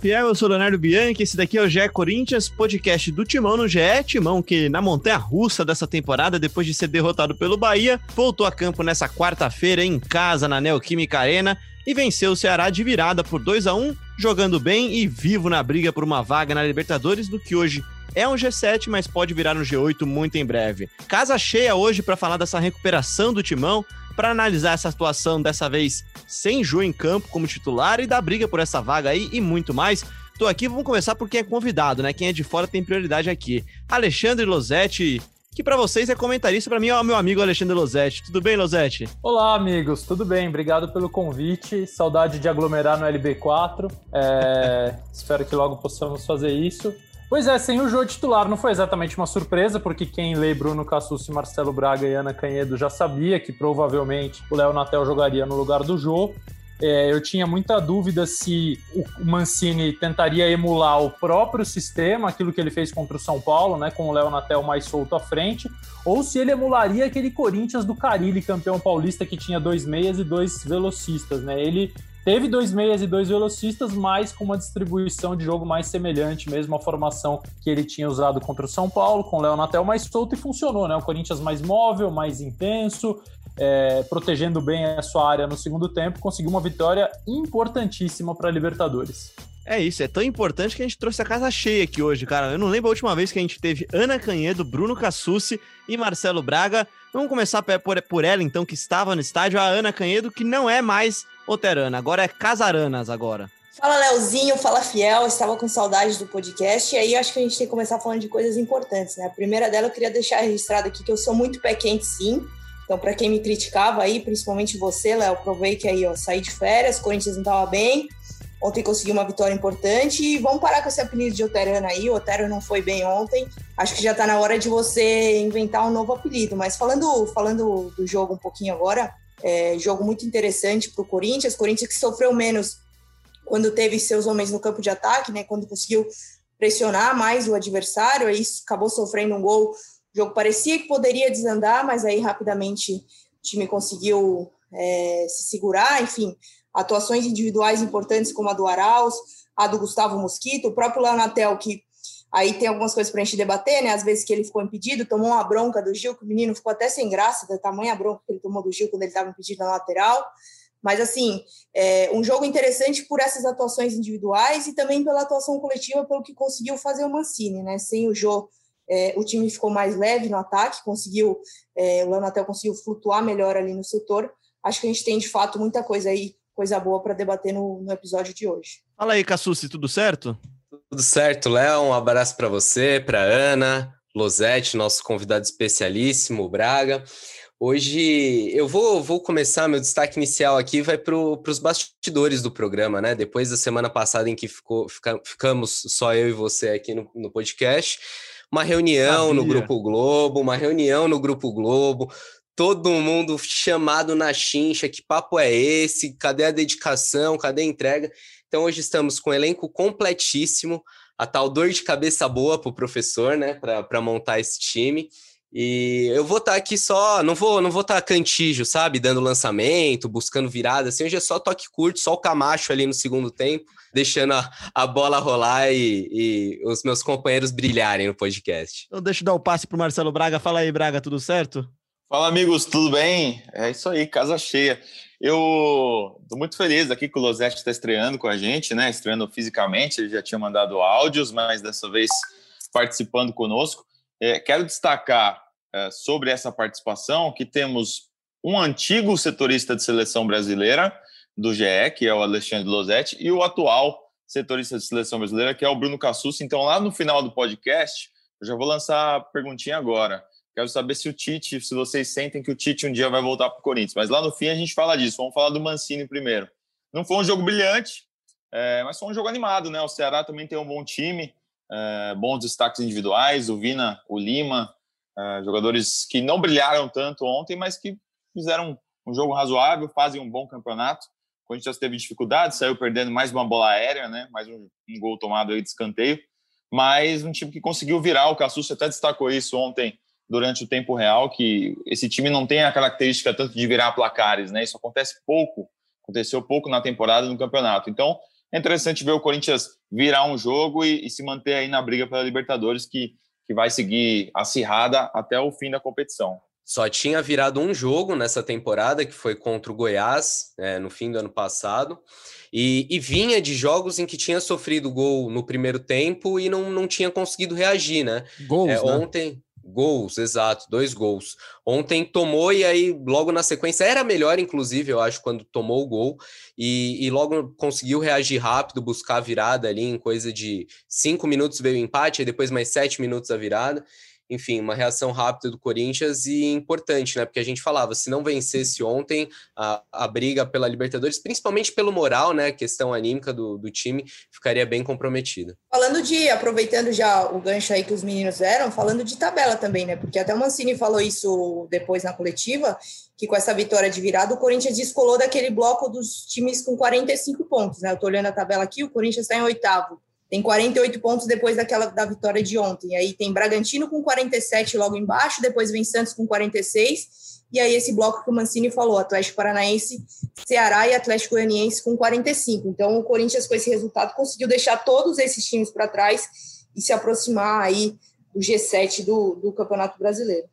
Fiel, eu sou Leonardo Bianchi, esse daqui é o GE Corinthians, podcast do Timão no GE, Timão que na montanha russa dessa temporada, depois de ser derrotado pelo Bahia, voltou a campo nessa quarta-feira em casa na Neoquímica Arena e venceu o Ceará de virada por 2 a 1 jogando bem e vivo na briga por uma vaga na Libertadores, do que hoje é um G7, mas pode virar um G8 muito em breve. Casa cheia hoje para falar dessa recuperação do Timão, para analisar essa situação dessa vez sem Ju em campo como titular e da briga por essa vaga aí e muito mais. Tô aqui, vamos começar por quem é convidado, né? Quem é de fora tem prioridade aqui. Alexandre Losetti, que para vocês é comentarista, para mim é o meu amigo Alexandre Losetti. Tudo bem, Losetti? Olá, amigos, tudo bem? Obrigado pelo convite. Saudade de aglomerar no LB4. É... Espero que logo possamos fazer isso. Pois é, sem o jogo titular não foi exatamente uma surpresa, porque quem lê Bruno Cassucci, Marcelo Braga e Ana Canhedo já sabia que provavelmente o Léo Natel jogaria no lugar do Jô. É, eu tinha muita dúvida se o Mancini tentaria emular o próprio sistema, aquilo que ele fez contra o São Paulo, né, com o Léo Natel mais solto à frente, ou se ele emularia aquele Corinthians do Carilli, campeão paulista, que tinha dois meias e dois velocistas. Né? Ele Teve dois meias e dois velocistas, mas com uma distribuição de jogo mais semelhante, mesmo a formação que ele tinha usado contra o São Paulo, com o Léo Natel mais solto e funcionou, né? O Corinthians mais móvel, mais intenso, é, protegendo bem a sua área no segundo tempo, conseguiu uma vitória importantíssima para a Libertadores. É isso, é tão importante que a gente trouxe a casa cheia aqui hoje, cara. Eu não lembro a última vez que a gente teve Ana Canhedo, Bruno Cassucci e Marcelo Braga. Vamos começar por, ela, então, que estava no estádio, a Ana Canhedo, que não é mais Oterana, agora é Casaranas agora. Fala, Leozinho, fala Fiel, estava com saudades do podcast, e aí acho que a gente tem que começar falando de coisas importantes, né? A primeira dela eu queria deixar registrado aqui que eu sou muito pé quente, sim. Então, para quem me criticava aí, principalmente você, Léo, provei que aí, ó, saí de férias, Corinthians não estava bem, ontem consegui uma vitória importante, e vamos parar com esse apelido de Oterana aí, o Otero não foi bem ontem, acho que já está na hora de você inventar um novo apelido, mas falando, falando do jogo um pouquinho agora, é, jogo muito interessante para o Corinthians. Corinthians que sofreu menos quando teve seus homens no campo de ataque, né? Quando conseguiu pressionar mais o adversário, aí acabou sofrendo um gol. O jogo parecia que poderia desandar, mas aí rapidamente o time conseguiu é, se segurar. Enfim, atuações individuais importantes como a do Arauz, a do Gustavo Mosquito, o próprio Leonatel, que Aí tem algumas coisas para a gente debater, né? Às vezes que ele ficou impedido, tomou uma bronca do Gil, que o menino ficou até sem graça, da tamanha bronca que ele tomou do Gil quando ele estava impedido na lateral. Mas, assim, é um jogo interessante por essas atuações individuais e também pela atuação coletiva, pelo que conseguiu fazer o Mancini, né? Sem o Jô, é, o time ficou mais leve no ataque, conseguiu, é, o Lanatel conseguiu flutuar melhor ali no setor. Acho que a gente tem, de fato, muita coisa aí, coisa boa para debater no, no episódio de hoje. Fala aí, Cassucci, tudo certo? Tudo certo, Léo. Um abraço para você, para Ana, Losete, nosso convidado especialíssimo, Braga. Hoje eu vou, vou começar meu destaque inicial aqui, vai para os bastidores do programa, né? Depois da semana passada em que ficou, fica, ficamos só eu e você aqui no, no podcast, uma reunião Sabia. no Grupo Globo, uma reunião no Grupo Globo, todo mundo chamado na chincha, que papo é esse? Cadê a dedicação? Cadê a entrega? Então hoje estamos com um elenco completíssimo, a tal dor de cabeça boa para o professor, né, para montar esse time. E eu vou estar tá aqui só, não vou, não vou estar tá cantijo, sabe, dando lançamento, buscando virada, assim, hoje é só toque curto, só o Camacho ali no segundo tempo, deixando a, a bola rolar e, e os meus companheiros brilharem no podcast. Então deixa eu dar o passe para o Marcelo Braga. Fala aí, Braga, tudo certo? Fala, amigos, tudo bem? É isso aí, casa cheia. Eu estou muito feliz aqui que o Losete está estreando com a gente, né? Estreando fisicamente, ele já tinha mandado áudios, mas dessa vez participando conosco. É, quero destacar é, sobre essa participação que temos um antigo setorista de seleção brasileira do GE, que é o Alexandre Losete, e o atual setorista de seleção brasileira, que é o Bruno Cassus. Então, lá no final do podcast, eu já vou lançar a perguntinha agora. Quero saber se o Tite, se vocês sentem que o Tite um dia vai voltar para o Corinthians. Mas lá no fim a gente fala disso. Vamos falar do Mancini primeiro. Não foi um jogo brilhante, é, mas foi um jogo animado, né? O Ceará também tem um bom time, é, bons destaques individuais. O Vina, o Lima, é, jogadores que não brilharam tanto ontem, mas que fizeram um jogo razoável, fazem um bom campeonato. O Corinthians teve dificuldade, saiu perdendo mais uma bola aérea, né? Mais um, um gol tomado aí de escanteio. Mas um time que conseguiu virar. O Cassucci até destacou isso ontem durante o tempo real, que esse time não tem a característica tanto de virar placares, né? Isso acontece pouco, aconteceu pouco na temporada no campeonato. Então, é interessante ver o Corinthians virar um jogo e, e se manter aí na briga pela Libertadores, que, que vai seguir acirrada até o fim da competição. Só tinha virado um jogo nessa temporada, que foi contra o Goiás, é, no fim do ano passado, e, e, vinha de jogos em que tinha sofrido gol no primeiro tempo e não, não tinha conseguido reagir, né? Gols, é, né? Ontem, Gols, exato, dois gols. Ontem tomou e aí logo na sequência era melhor, inclusive, eu acho, quando tomou o gol e, e logo conseguiu reagir rápido, buscar a virada ali em coisa de cinco minutos veio o empate, e depois mais sete minutos a virada enfim, uma reação rápida do Corinthians e importante, né? Porque a gente falava, se não vencesse ontem a, a briga pela Libertadores, principalmente pelo moral, né? Questão anímica do, do time, ficaria bem comprometida. Falando de, aproveitando já o gancho aí que os meninos deram, falando de tabela também, né? Porque até o Mancini falou isso depois na coletiva, que com essa vitória de virada, o Corinthians descolou daquele bloco dos times com 45 pontos, né? Eu tô olhando a tabela aqui, o Corinthians está em oitavo tem 48 pontos depois daquela da vitória de ontem. Aí tem Bragantino com 47 logo embaixo, depois vem Santos com 46. E aí esse bloco que o Mancini falou, Atlético Paranaense, Ceará e Atlético Goianiense com 45. Então o Corinthians com esse resultado conseguiu deixar todos esses times para trás e se aproximar aí do G7 do, do Campeonato Brasileiro.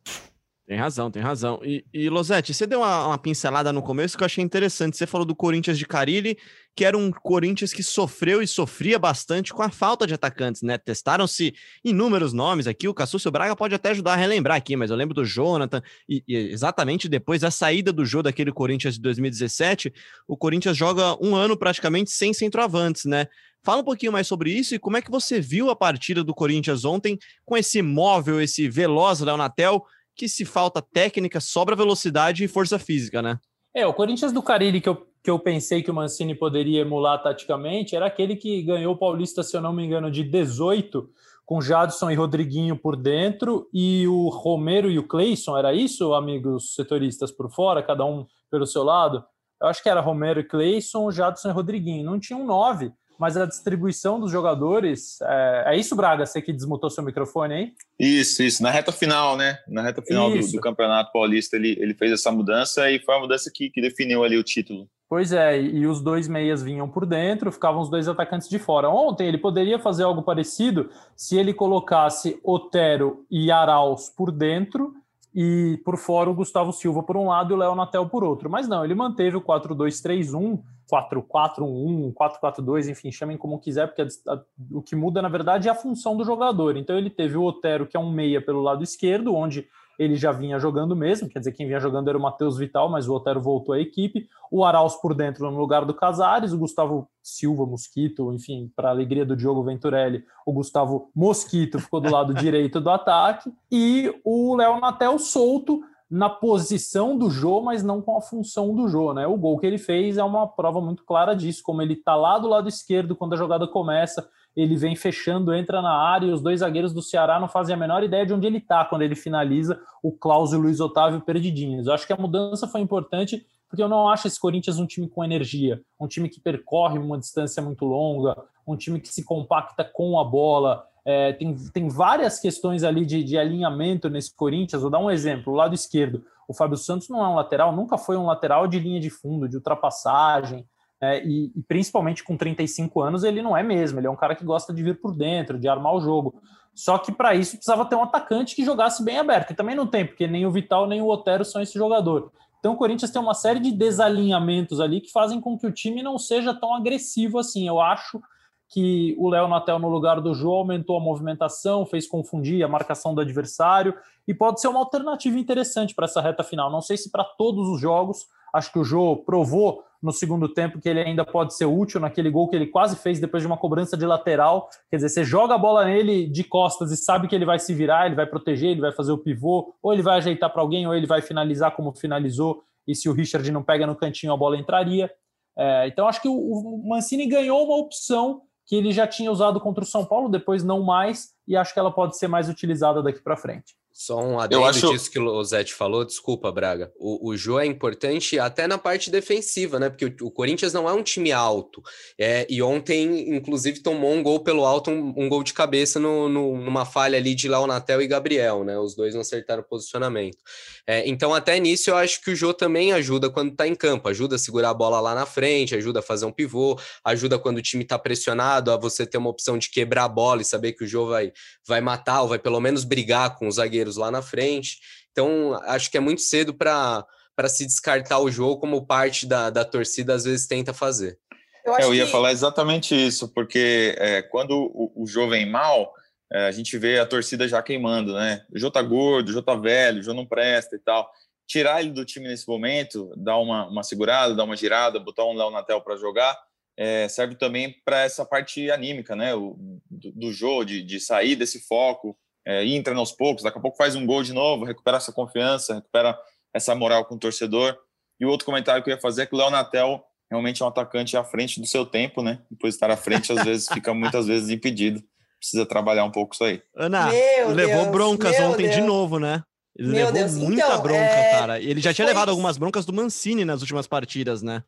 Tem razão, tem razão. E, e Losete, você deu uma, uma, pincelada no começo que eu achei interessante. Você falou do Corinthians de Carilli, que era um Corinthians que sofreu e sofria bastante com a falta de atacantes, né? Testaram-se inúmeros nomes aqui. O Cassúcio Braga pode até ajudar a relembrar aqui, mas eu lembro do Jonathan. E, e exatamente depois da saída do jogo daquele Corinthians de 2017, o Corinthians joga um ano praticamente sem centroavantes, né? Fala um pouquinho mais sobre isso e como é que você viu a partida do Corinthians ontem com esse móvel, esse veloz Léo Natel que se falta técnica, sobra velocidade e força física, né? É, o Corinthians do Carilli que eu, que eu pensei que o Mancini poderia emular taticamente era aquele que ganhou o Paulista, se eu não me engano, de 18, com Jadson e Rodriguinho por dentro e o Romero e o Cleison, era isso, amigos setoristas por fora, cada um pelo seu lado? Eu acho que era Romero e Cleison, Jadson e Rodriguinho. Não tinha um nove mas a distribuição dos jogadores. É, é, isso, Braga? Você que desmutou seu microfone aí? Isso, isso. Na reta final, né? Na reta final do, do, Campeonato Paulista, ele, ele fez essa mudança e foi a mudança que, que definiu ali o título. Pois é, e, os dois meias vinham por dentro, ficavam os dois atacantes de fora. Ontem ele poderia fazer algo parecido se ele colocasse Otero e Arauz por dentro e por fora o Gustavo Silva por um lado e o Léo Natel por outro. Mas não, ele manteve o 4-2-3-1 4-4-1, 4-4-2, enfim, chamem como quiser, porque a, a, o que muda, na verdade, é a função do jogador. Então ele teve o Otero, que é um meia pelo lado esquerdo, onde ele já vinha jogando mesmo, quer dizer, quem vinha jogando era o Matheus Vital, mas o Otero voltou à equipe. O Arauz por dentro no lugar do Casares, o Gustavo Silva Mosquito, enfim, para alegria do Diogo Venturelli, o Gustavo Mosquito ficou do lado direito do ataque, e o Léo Natel solto na posição do Jô, mas não com a função do Jô, né? O gol que ele fez é uma prova muito clara disso, como ele tá lá do lado esquerdo quando a jogada começa, ele vem fechando, entra na área e os dois zagueiros do Ceará não fazem a menor ideia de onde ele tá quando ele finaliza o Klaus e o Luiz Otávio perdidinhos. Eu acho que a mudança foi importante porque eu não acho esse Corinthians um time com energia, um time que percorre uma distância muito longa, um time que se compacta com a bola, é, tem, tem várias questões ali de, de alinhamento nesse Corinthians. Vou dar um exemplo: o lado esquerdo. O Fábio Santos não é um lateral, nunca foi um lateral de linha de fundo, de ultrapassagem. É, e, e, principalmente com 35 anos, ele não é mesmo. Ele é um cara que gosta de vir por dentro, de armar o jogo. Só que para isso precisava ter um atacante que jogasse bem aberto. E também não tem, porque nem o Vital nem o Otero são esse jogador. Então o Corinthians tem uma série de desalinhamentos ali que fazem com que o time não seja tão agressivo assim. Eu acho que o Léo Natel no lugar do Jô aumentou a movimentação, fez confundir a marcação do adversário e pode ser uma alternativa interessante para essa reta final. Não sei se para todos os jogos, acho que o Jô provou no segundo tempo que ele ainda pode ser útil naquele gol que ele quase fez depois de uma cobrança de lateral. Quer dizer, você joga a bola nele de costas e sabe que ele vai se virar, ele vai proteger, ele vai fazer o pivô, ou ele vai ajeitar para alguém, ou ele vai finalizar como finalizou. E se o Richard não pega no cantinho, a bola entraria. É, então, acho que o Mancini ganhou uma opção que ele já tinha usado contra o São Paulo, depois não mais, e acho que ela pode ser mais utilizada daqui para frente. Só um adendo acho... disso que o Zete falou, desculpa, Braga. O, o Jô é importante até na parte defensiva, né? Porque o, o Corinthians não é um time alto. É, e ontem, inclusive, tomou um gol pelo alto, um, um gol de cabeça no, no, numa falha ali de Laonatel e Gabriel, né? Os dois não acertaram o posicionamento. É, então, até nisso, eu acho que o Jô também ajuda quando tá em campo, ajuda a segurar a bola lá na frente, ajuda a fazer um pivô, ajuda quando o time tá pressionado, a você ter uma opção de quebrar a bola e saber que o Jô vai, vai matar ou vai pelo menos brigar com os zagueiros lá na frente. Então, acho que é muito cedo para se descartar o jogo como parte da, da torcida às vezes tenta fazer. Eu, é, eu ia que... falar exatamente isso, porque é, quando o, o Jô vem mal, é, a gente vê a torcida já queimando, né? O Jô tá gordo, o Jô tá velho, o Jô não presta e tal. Tirar ele do time nesse momento, dar uma, uma segurada, dar uma girada, botar um Léo Natel para jogar, é, serve também para essa parte anímica, né? O, do, do Jô, de, de sair desse foco, é, entra aos poucos, daqui a pouco faz um gol de novo, recupera essa confiança, recupera essa moral com o torcedor. E o outro comentário que eu ia fazer é que o Léo Natel realmente é um atacante à frente do seu tempo, né? Depois de estar à frente, às vezes fica muitas vezes impedido. Precisa trabalhar um pouco isso aí. Ana, meu levou Deus, broncas ontem Deus. de novo, né? Ele meu levou Deus. muita então, bronca, é... cara. Ele já tinha levado algumas broncas do Mancini nas últimas partidas, né?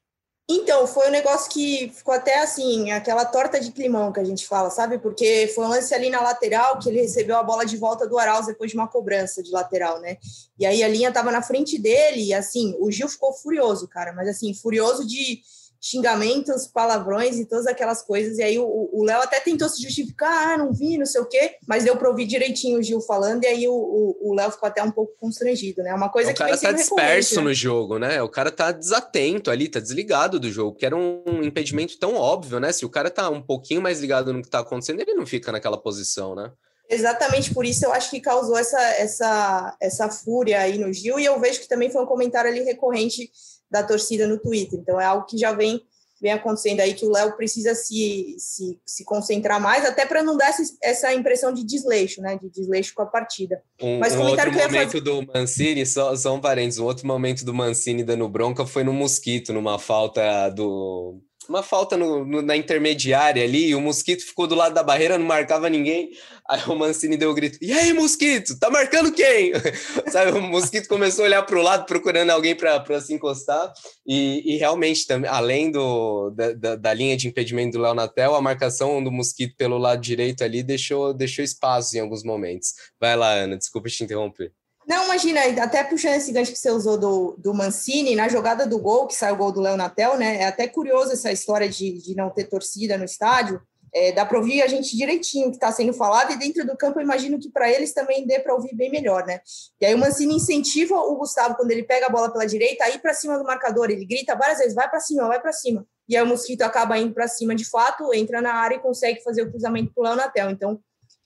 Então, foi um negócio que ficou até assim, aquela torta de climão que a gente fala, sabe? Porque foi um lance ali na lateral que ele recebeu a bola de volta do Arauz depois de uma cobrança de lateral, né? E aí a linha tava na frente dele e assim, o Gil ficou furioso, cara, mas assim, furioso de xingamentos, palavrões e todas aquelas coisas. E aí o Léo até tentou se justificar, ah, não vi, não sei o quê, mas deu para ouvir direitinho o Gil falando, e aí o Léo ficou até um pouco constrangido, né? Uma coisa o que. O cara tá disperso né? no jogo, né? O cara tá desatento ali, tá desligado do jogo, que era um impedimento tão óbvio, né? Se o cara tá um pouquinho mais ligado no que tá acontecendo, ele não fica naquela posição, né? Exatamente por isso eu acho que causou essa, essa, essa fúria aí no Gil, e eu vejo que também foi um comentário ali recorrente da torcida no Twitter. Então é algo que já vem vem acontecendo aí que o Léo precisa se, se, se concentrar mais, até para não dar essa, essa impressão de desleixo, né? De desleixo com a partida. Um, Mas um outro momento fazer... do Mancini, só, só um parênteses, um outro momento do Mancini dando bronca foi no Mosquito, numa falta do uma falta no, no, na intermediária ali, o Mosquito ficou do lado da barreira, não marcava ninguém. Aí o Mancini deu o um grito: E aí, Mosquito, tá marcando quem? Sabe, o Mosquito começou a olhar para o lado, procurando alguém para se encostar. E, e realmente, também, além do, da, da, da, linha de impedimento do Léo Natel, a marcação do Mosquito pelo lado direito ali deixou, deixou espaço em alguns momentos. Vai lá, Ana, desculpa te interromper. Não, imagina, até puxando esse gancho que você usou do, do Mancini, na jogada do gol, que saiu o gol do Léo Natel, né? É até curioso essa história de, de não ter torcida no estádio. É, dá para ouvir a gente direitinho o que está sendo falado, e dentro do campo eu imagino que para eles também dê para ouvir bem melhor, né? E aí o Mancini incentiva o Gustavo, quando ele pega a bola pela direita, a ir para cima do marcador. Ele grita várias vezes: vai para cima, vai para cima. E aí o Mosquito acaba indo para cima de fato, entra na área e consegue fazer o cruzamento para o Léo Natel. Então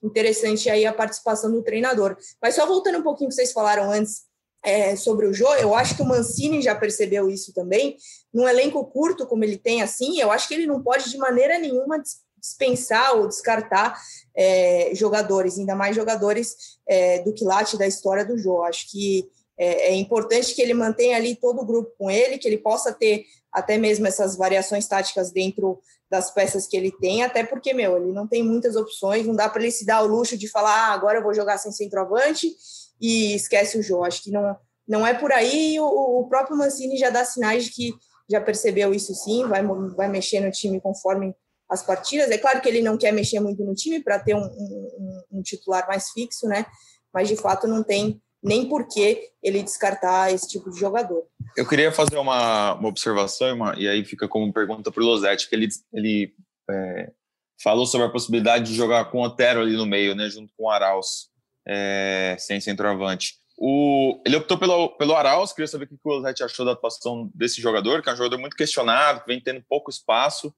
interessante aí a participação do treinador. Mas só voltando um pouquinho que vocês falaram antes é, sobre o Jô, eu acho que o Mancini já percebeu isso também. Num elenco curto como ele tem assim, eu acho que ele não pode de maneira nenhuma dispensar ou descartar é, jogadores, ainda mais jogadores é, do quilate da história do Jô. Acho que é, é, importante que ele mantenha ali todo o grupo com ele, que ele possa ter até mesmo essas variações táticas dentro das peças que ele tem, até porque, meu, ele não tem muitas opções, não dá para ele se dar o luxo de falar, ah, agora eu vou jogar sem centroavante e esquece o jogo. Acho que não, não é por aí. O, o próprio Mancini já dá sinais de que já percebeu isso sim, vai, vai mexer no time conforme as partidas. É claro que ele não quer mexer muito no time para ter um, um, um, titular mais fixo, né? Mas de fato não tem nem por que ele descartar esse tipo de jogador. Eu queria fazer uma, uma observação, uma, e aí fica como pergunta para o Losetti, que ele, ele é, falou sobre a possibilidade de jogar com o Otero ali no meio, né, junto com o Arauz, é, sem centroavante. O, ele optou pelo, pelo Arauz, queria saber o que o Losetti achou da atuação desse jogador, que é um jogador muito questionado, que vem tendo pouco espaço,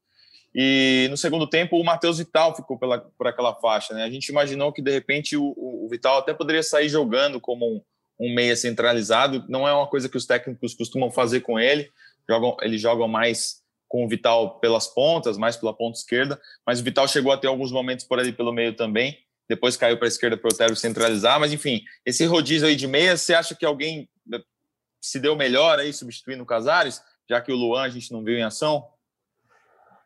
e no segundo tempo, o Matheus Vital ficou pela, por aquela faixa. Né? A gente imaginou que, de repente, o, o Vital até poderia sair jogando como um, um, meia centralizado. Não é uma coisa que os técnicos costumam fazer com ele. Jogam, eles jogam mais com o Vital pelas pontas, mais pela ponta esquerda. Mas o Vital chegou a ter alguns momentos por ali pelo meio também. Depois caiu para a esquerda para o Otero centralizar. Mas, enfim, esse rodízio aí de meia, você acha que alguém se deu melhor aí substituindo o Casares? Já que o Luan a gente não viu em ação?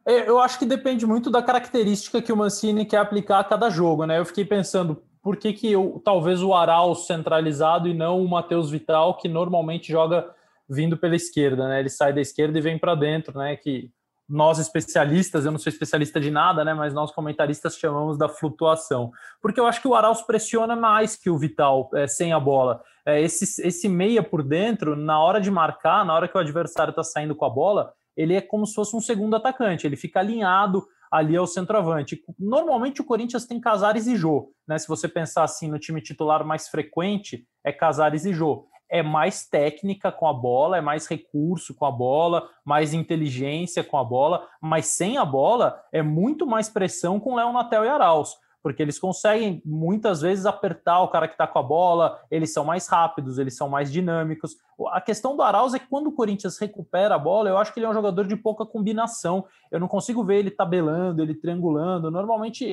É, eu acho que depende muito da característica que o Mancini quer aplicar a cada jogo, né? Eu fiquei pensando, por que, que eu, talvez o Arauz centralizado e não o Matheus Vital, que normalmente joga vindo pela esquerda, né? Ele sai da esquerda e vem para dentro, né? Que nós especialistas, eu não sou especialista de nada, né? Mas nós comentaristas chamamos da flutuação, porque eu acho que o Arauz pressiona mais que o Vital é, sem a bola. É, esse, esse meia por dentro, na hora de marcar, na hora que o adversário está saindo com a bola, ele é como se fosse um segundo atacante. Ele fica alinhado ali ao centroavante. Normalmente o Corinthians tem Casares e Jô, né? Se você pensar assim no time titular mais frequente, é Casares e Jô. É mais técnica com a bola, é mais recurso com a bola, mais inteligência com a bola, mas sem a bola é muito mais pressão com Léo Natel e Arauz porque eles conseguem muitas vezes apertar o cara que está com a bola, eles são mais rápidos, eles são mais dinâmicos. A questão do Arauz é que quando o Corinthians recupera a bola, eu acho que ele é um jogador de pouca combinação. Eu não consigo ver ele tabelando, ele triangulando. Normalmente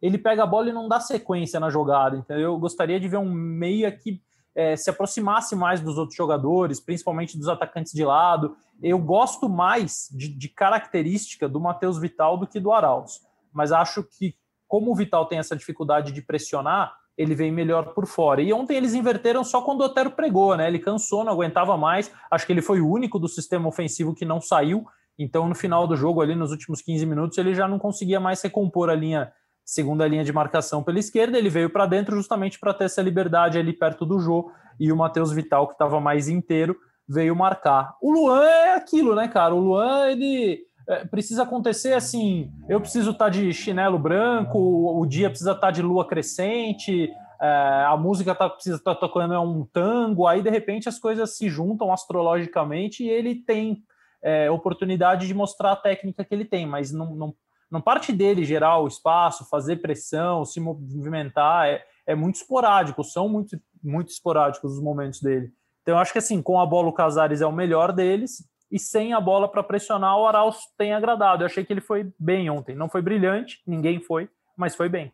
ele pega a bola e não dá sequência na jogada, entendeu? Eu gostaria de ver um meia que é, se aproximasse mais dos outros jogadores, principalmente dos atacantes de lado. Eu gosto mais de, de característica do Matheus Vital do que do Arauz mas acho que como o Vital tem essa dificuldade de pressionar, ele vem melhor por fora. E ontem eles inverteram só quando o Otero pregou, né? Ele cansou, não aguentava mais. Acho que ele foi o único do sistema ofensivo que não saiu. Então, no final do jogo, ali nos últimos 15 minutos, ele já não conseguia mais recompor a linha, segunda linha de marcação pela esquerda. Ele veio para dentro justamente para ter essa liberdade ali perto do Jô. E o Matheus Vital, que estava mais inteiro, veio marcar. O Luan é aquilo, né, cara? O Luan, ele precisa acontecer assim. Eu preciso estar tá de chinelo branco, o dia precisa estar tá de lua crescente, é, a música tá, precisa estar tá tocando um tango, aí de repente as coisas se juntam astrologicamente e ele tem é, oportunidade de mostrar a técnica que ele tem, mas não, não, não parte dele gerar o espaço, fazer pressão, se movimentar, é, é muito esporádico, são muito, muito esporádicos os momentos dele. Então, eu acho que assim, com a bola o Casares é o melhor deles, e sem a bola para pressionar, o Arauz tem agradado. Eu achei que ele foi bem ontem. Não foi brilhante, ninguém foi, mas foi bem.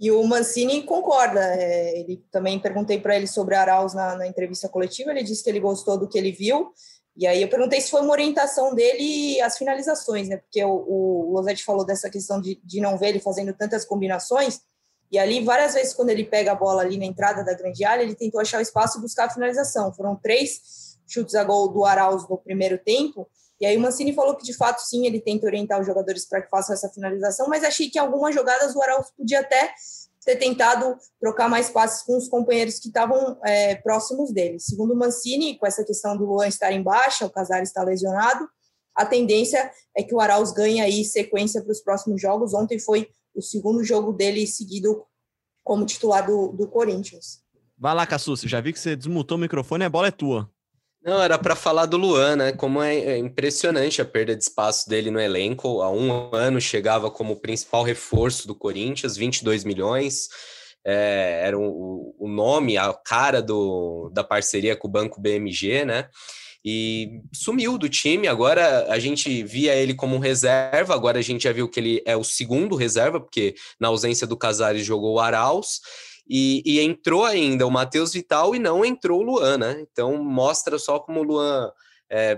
E o Mancini concorda. É, ele também perguntei para ele sobre Arauz na, na, entrevista coletiva. Ele disse que ele gostou do que ele viu. E aí eu perguntei se foi uma orientação dele as finalizações, né? Porque o, o Losetti falou dessa questão de, de não ver ele fazendo tantas combinações. E ali, várias vezes, quando ele pega a bola ali na entrada da grande área, ele tentou achar o espaço e buscar a finalização. Foram três chutes a gol do Arauz no primeiro tempo. E aí o Mancini falou que de fato sim, ele tenta orientar os jogadores para que façam essa finalização, mas achei que algumas jogadas o Arauz podia até ter tentado trocar mais passes com os companheiros que estavam é, próximos dele. Segundo o Mancini, com essa questão do Luan estar em baixa, o Casares está lesionado, a tendência é que o Arauz ganhe aí sequência para os próximos jogos. Ontem foi o segundo jogo dele seguido como titular do, do Corinthians. Vai lá, Cassus, já vi que você desmutou o microfone, a bola é tua. Não, era para falar do Luan, né? Como é, é, impressionante a perda de espaço dele no elenco. Há um ano chegava como principal reforço do Corinthians, 22 milhões. É, era o, o, nome, a cara do, da parceria com o Banco BMG, né? E sumiu do time. Agora a gente via ele como um reserva, agora a gente já viu que ele é o segundo reserva, porque na ausência do Casares jogou o Arauz. E, e entrou ainda o Matheus Vital e não entrou o Luan, né? Então mostra só como o Luan é,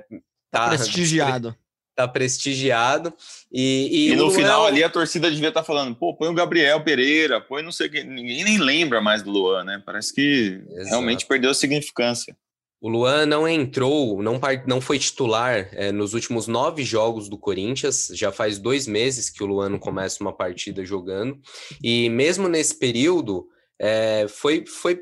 tá, tá prestigiado. Tá prestigiado. E, e, e no Luan... final ali a torcida devia estar tá falando: pô, põe o Gabriel Pereira, põe não sei o que. Ninguém nem lembra mais do Luan, né? Parece que Exato. realmente perdeu a significância. O Luan não entrou, não, não foi titular é, nos últimos nove jogos do Corinthians. Já faz dois meses que o Luan não começa uma partida jogando. E mesmo nesse período, é, foi, foi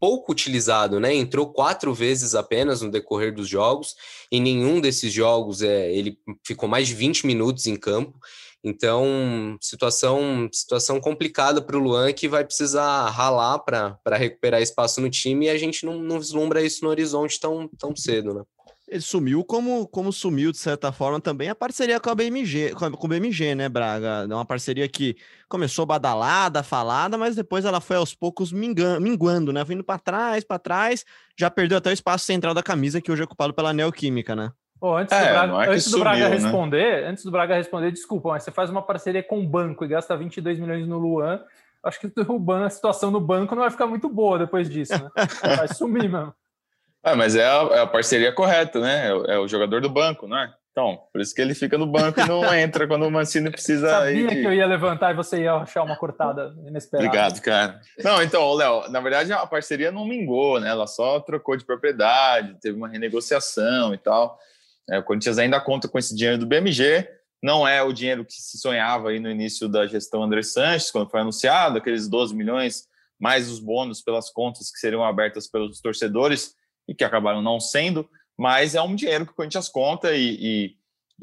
pouco utilizado, né? Entrou quatro vezes apenas no decorrer dos jogos. Em nenhum desses jogos é, ele ficou mais de 20 minutos em campo. Então, situação, situação complicada para o Luan que vai precisar ralar para recuperar espaço no time e a gente não, não vislumbra isso no horizonte tão, tão cedo, né? Ele sumiu como, como sumiu, de certa forma, também a parceria com a BMG, com, com o BMG, né, Braga? É uma parceria que começou badalada, falada, mas depois ela foi aos poucos minguando, né? Vindo para trás, para trás, já perdeu até o espaço central da camisa, que hoje é ocupado pela Neoquímica, né? Oh, antes, é, do Braga, é antes sumiu, do Braga, né? responder, antes do Braga responder, desculpa, mas você faz uma parceria com o banco e gasta 22 milhões no Luan, acho que o a situação no banco não vai ficar muito boa depois disso, né? Vai sumir mesmo. Ah, mas é a, é a, parceria correta, né? É, é, o jogador do banco, não é? Então, por isso que ele fica no banco e não entra quando o Mancini precisa. Sabia ir. que eu ia levantar e você ia achar uma cortada inesperada. Obrigado, cara. Não, então, Léo, na verdade a parceria não mingou, né? Ela só trocou de propriedade, teve uma renegociação e tal. É, o Corinthians ainda conta com esse dinheiro do BMG. Não é o dinheiro que se sonhava aí no início da gestão André Sanches, quando foi anunciado, aqueles 12 milhões, mais os bônus pelas contas que seriam abertas pelos torcedores e que acabaram não sendo mas é um dinheiro que o Corinthians conta e, e,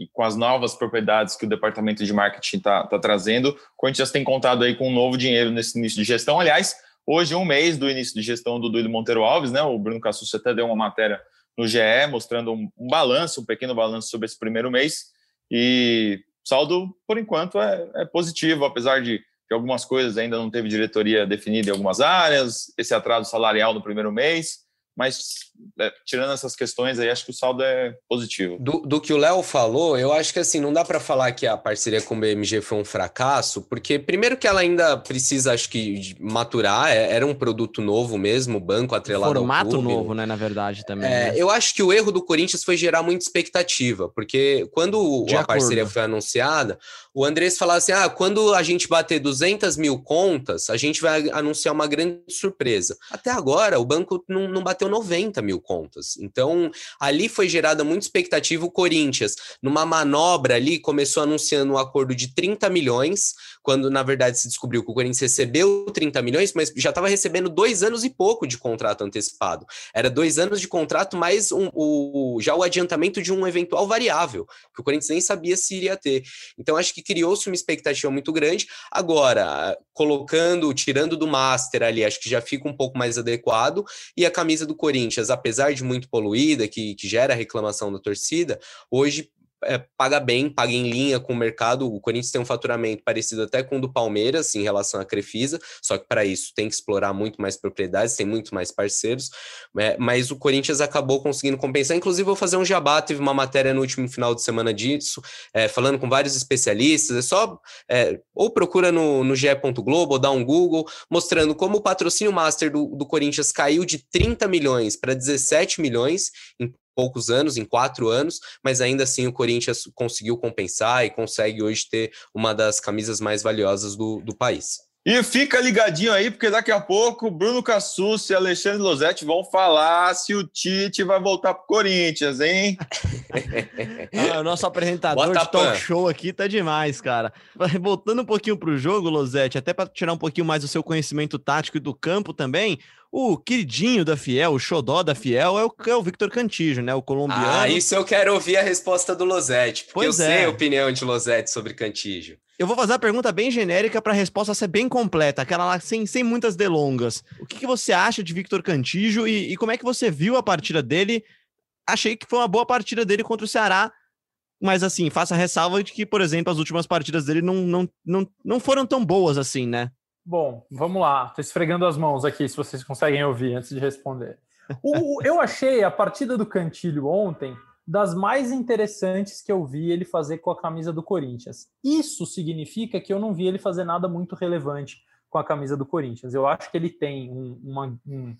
e com as novas propriedades que o departamento de marketing está tá trazendo, o Corinthians tem contado aí com um novo dinheiro nesse início de gestão. Aliás, hoje, um mês do início de gestão do Duílio Monteiro Alves, né? O Bruno Cassucci até deu uma matéria no GE mostrando um, um balanço, um pequeno balanço sobre esse primeiro mês. E saldo, por enquanto, é, é positivo, apesar de, de algumas coisas ainda não teve diretoria definida em algumas áreas, esse atraso salarial no primeiro mês mas é, tirando essas questões aí, acho que o saldo é positivo. Do, do que o Léo falou, eu acho que assim, não dá para falar que a parceria com o BMG foi um fracasso, porque primeiro que ela ainda precisa, acho que, maturar, é, era um produto novo mesmo, banco atrelado Formato ao clube. novo, né, na verdade, também. É, né? Eu acho que o erro do Corinthians foi gerar muita expectativa, porque quando De a parceria acordo. foi anunciada, o Andrés falava assim, ah, quando a gente bater 200 mil contas, a gente vai anunciar uma grande surpresa. Até agora, o banco não, não bateu 90 mil contas. Então, ali foi gerada muita expectativa. O Corinthians, numa manobra ali, começou anunciando um acordo de 30 milhões, quando na verdade se descobriu que o Corinthians recebeu 30 milhões, mas já estava recebendo dois anos e pouco de contrato antecipado. Era dois anos de contrato, mais um, o, já o adiantamento de um eventual variável, que o Corinthians nem sabia se iria ter. Então, acho que criou-se uma expectativa muito grande. Agora, colocando, tirando do Master ali, acho que já fica um pouco mais adequado. E a camisa do Corinthians, apesar de muito poluída, que, que gera reclamação da torcida, hoje é, paga bem, paga em linha com o mercado. O Corinthians tem um faturamento parecido até com o do Palmeiras em relação à Crefisa, só que para isso tem que explorar muito mais propriedades, tem muito mais parceiros, é, mas o Corinthians acabou conseguindo compensar. Inclusive, vou fazer um jabá, teve uma matéria no último final de semana disso, é, falando com vários especialistas. É só é, ou procura no, no GE. Globo ou dá um Google, mostrando como o patrocínio master do, do Corinthians caiu de 30 milhões para 17 milhões em poucos anos, em quatro anos, mas ainda assim o Corinthians conseguiu compensar e consegue hoje ter uma das camisas mais valiosas do, do país. E fica ligadinho aí, porque daqui a pouco Bruno Cassucci e Alexandre Losetti vão falar se o Tite vai voltar pro Corinthians, hein? Ah, o nosso apresentador Bota de talk show aqui tá demais, cara. Voltando um pouquinho pro jogo, Losete, até para tirar um pouquinho mais do seu conhecimento tático e do campo também, o queridinho da Fiel, o xodó da Fiel é o, é o Victor Cantillo, né? O colombiano. Ah, isso eu quero ouvir a resposta do Losetti, porque Pois eu é. sei a opinião de Losetti sobre Cantígio. Eu vou fazer a pergunta bem genérica para a resposta ser bem completa, aquela lá sem, sem muitas delongas. O que, que você acha de Victor Cantillo e, e como é que você viu a partida dele? Achei que foi uma boa partida dele contra o Ceará, mas assim, faça ressalva de que, por exemplo, as últimas partidas dele não, não, não, não foram tão boas assim, né? Bom, vamos lá. Tô esfregando as mãos aqui, se vocês conseguem ouvir antes de responder. O- eu achei a partida do Cantilho ontem das mais interessantes que eu vi ele fazer com a camisa do Corinthians. Isso significa que eu não vi ele fazer nada muito relevante com a camisa do Corinthians. Eu acho que ele tem um, uma. um-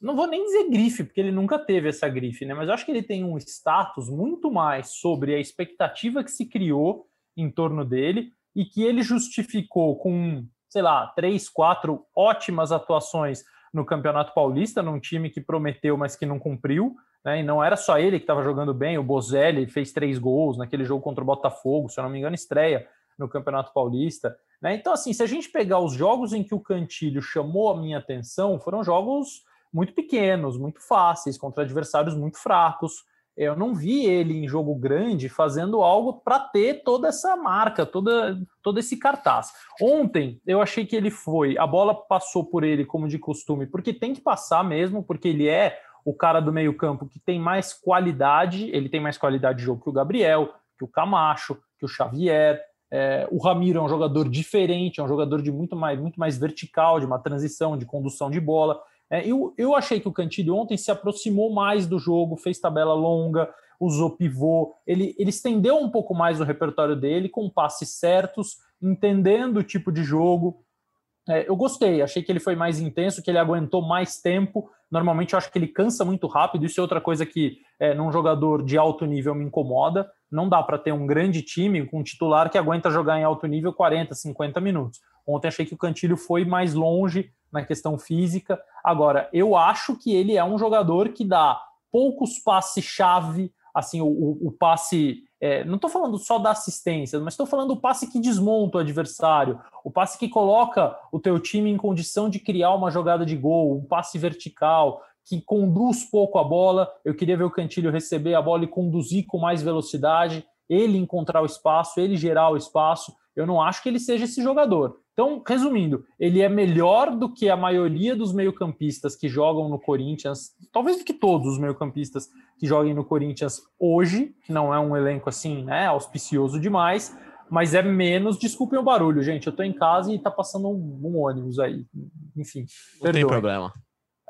não vou nem dizer grife, porque ele nunca teve essa grife, né? Mas eu acho que ele tem um status muito mais sobre a expectativa que se criou em torno dele e que ele justificou com, sei lá, três, quatro ótimas atuações no Campeonato Paulista, num time que prometeu, mas que não cumpriu. Né? E não era só ele que estava jogando bem, o Bozelli fez três gols naquele jogo contra o Botafogo, se eu não me engano, estreia no Campeonato Paulista. Né? Então, assim, se a gente pegar os jogos em que o Cantilho chamou a minha atenção, foram jogos muito pequenos, muito fáceis, contra adversários muito fracos. Eu não vi ele em jogo grande fazendo algo para ter toda essa marca, toda, todo esse cartaz. Ontem eu achei que ele foi, a bola passou por ele como de costume, porque tem que passar mesmo, porque ele é o cara do meio-campo que tem mais qualidade, ele tem mais qualidade de jogo que o Gabriel, que o Camacho, que o Xavier. É, o Ramiro é um jogador diferente, é um jogador de muito mais, muito mais vertical, de uma transição, de condução de bola. É, eu, eu achei que o Cantilho ontem se aproximou mais do jogo, fez tabela longa, usou pivô, ele, ele estendeu um pouco mais o repertório dele, com passes certos, entendendo o tipo de jogo. É, eu gostei, achei que ele foi mais intenso, que ele aguentou mais tempo. Normalmente eu acho que ele cansa muito rápido, isso é outra coisa que é, num jogador de alto nível me incomoda. Não dá para ter um grande time com um titular que aguenta jogar em alto nível 40, 50 minutos. Ontem achei que o Cantilho foi mais longe na questão física. Agora, eu acho que ele é um jogador que dá poucos passes-chave, assim, o, o, o passe. É, não estou falando só da assistência, mas estou falando do passe que desmonta o adversário, o passe que coloca o teu time em condição de criar uma jogada de gol, um passe vertical, que conduz pouco a bola. Eu queria ver o Cantilho receber a bola e conduzir com mais velocidade, ele encontrar o espaço, ele gerar o espaço. Eu não acho que ele seja esse jogador. Então, resumindo, ele é melhor do que a maioria dos meio-campistas que jogam no Corinthians, talvez do que todos os meio-campistas que joguem no Corinthians hoje, que não é um elenco assim, né, auspicioso demais, mas é menos. Desculpem o barulho, gente. Eu tô em casa e tá passando um, um ônibus aí. Enfim. Não perdoe. tem problema.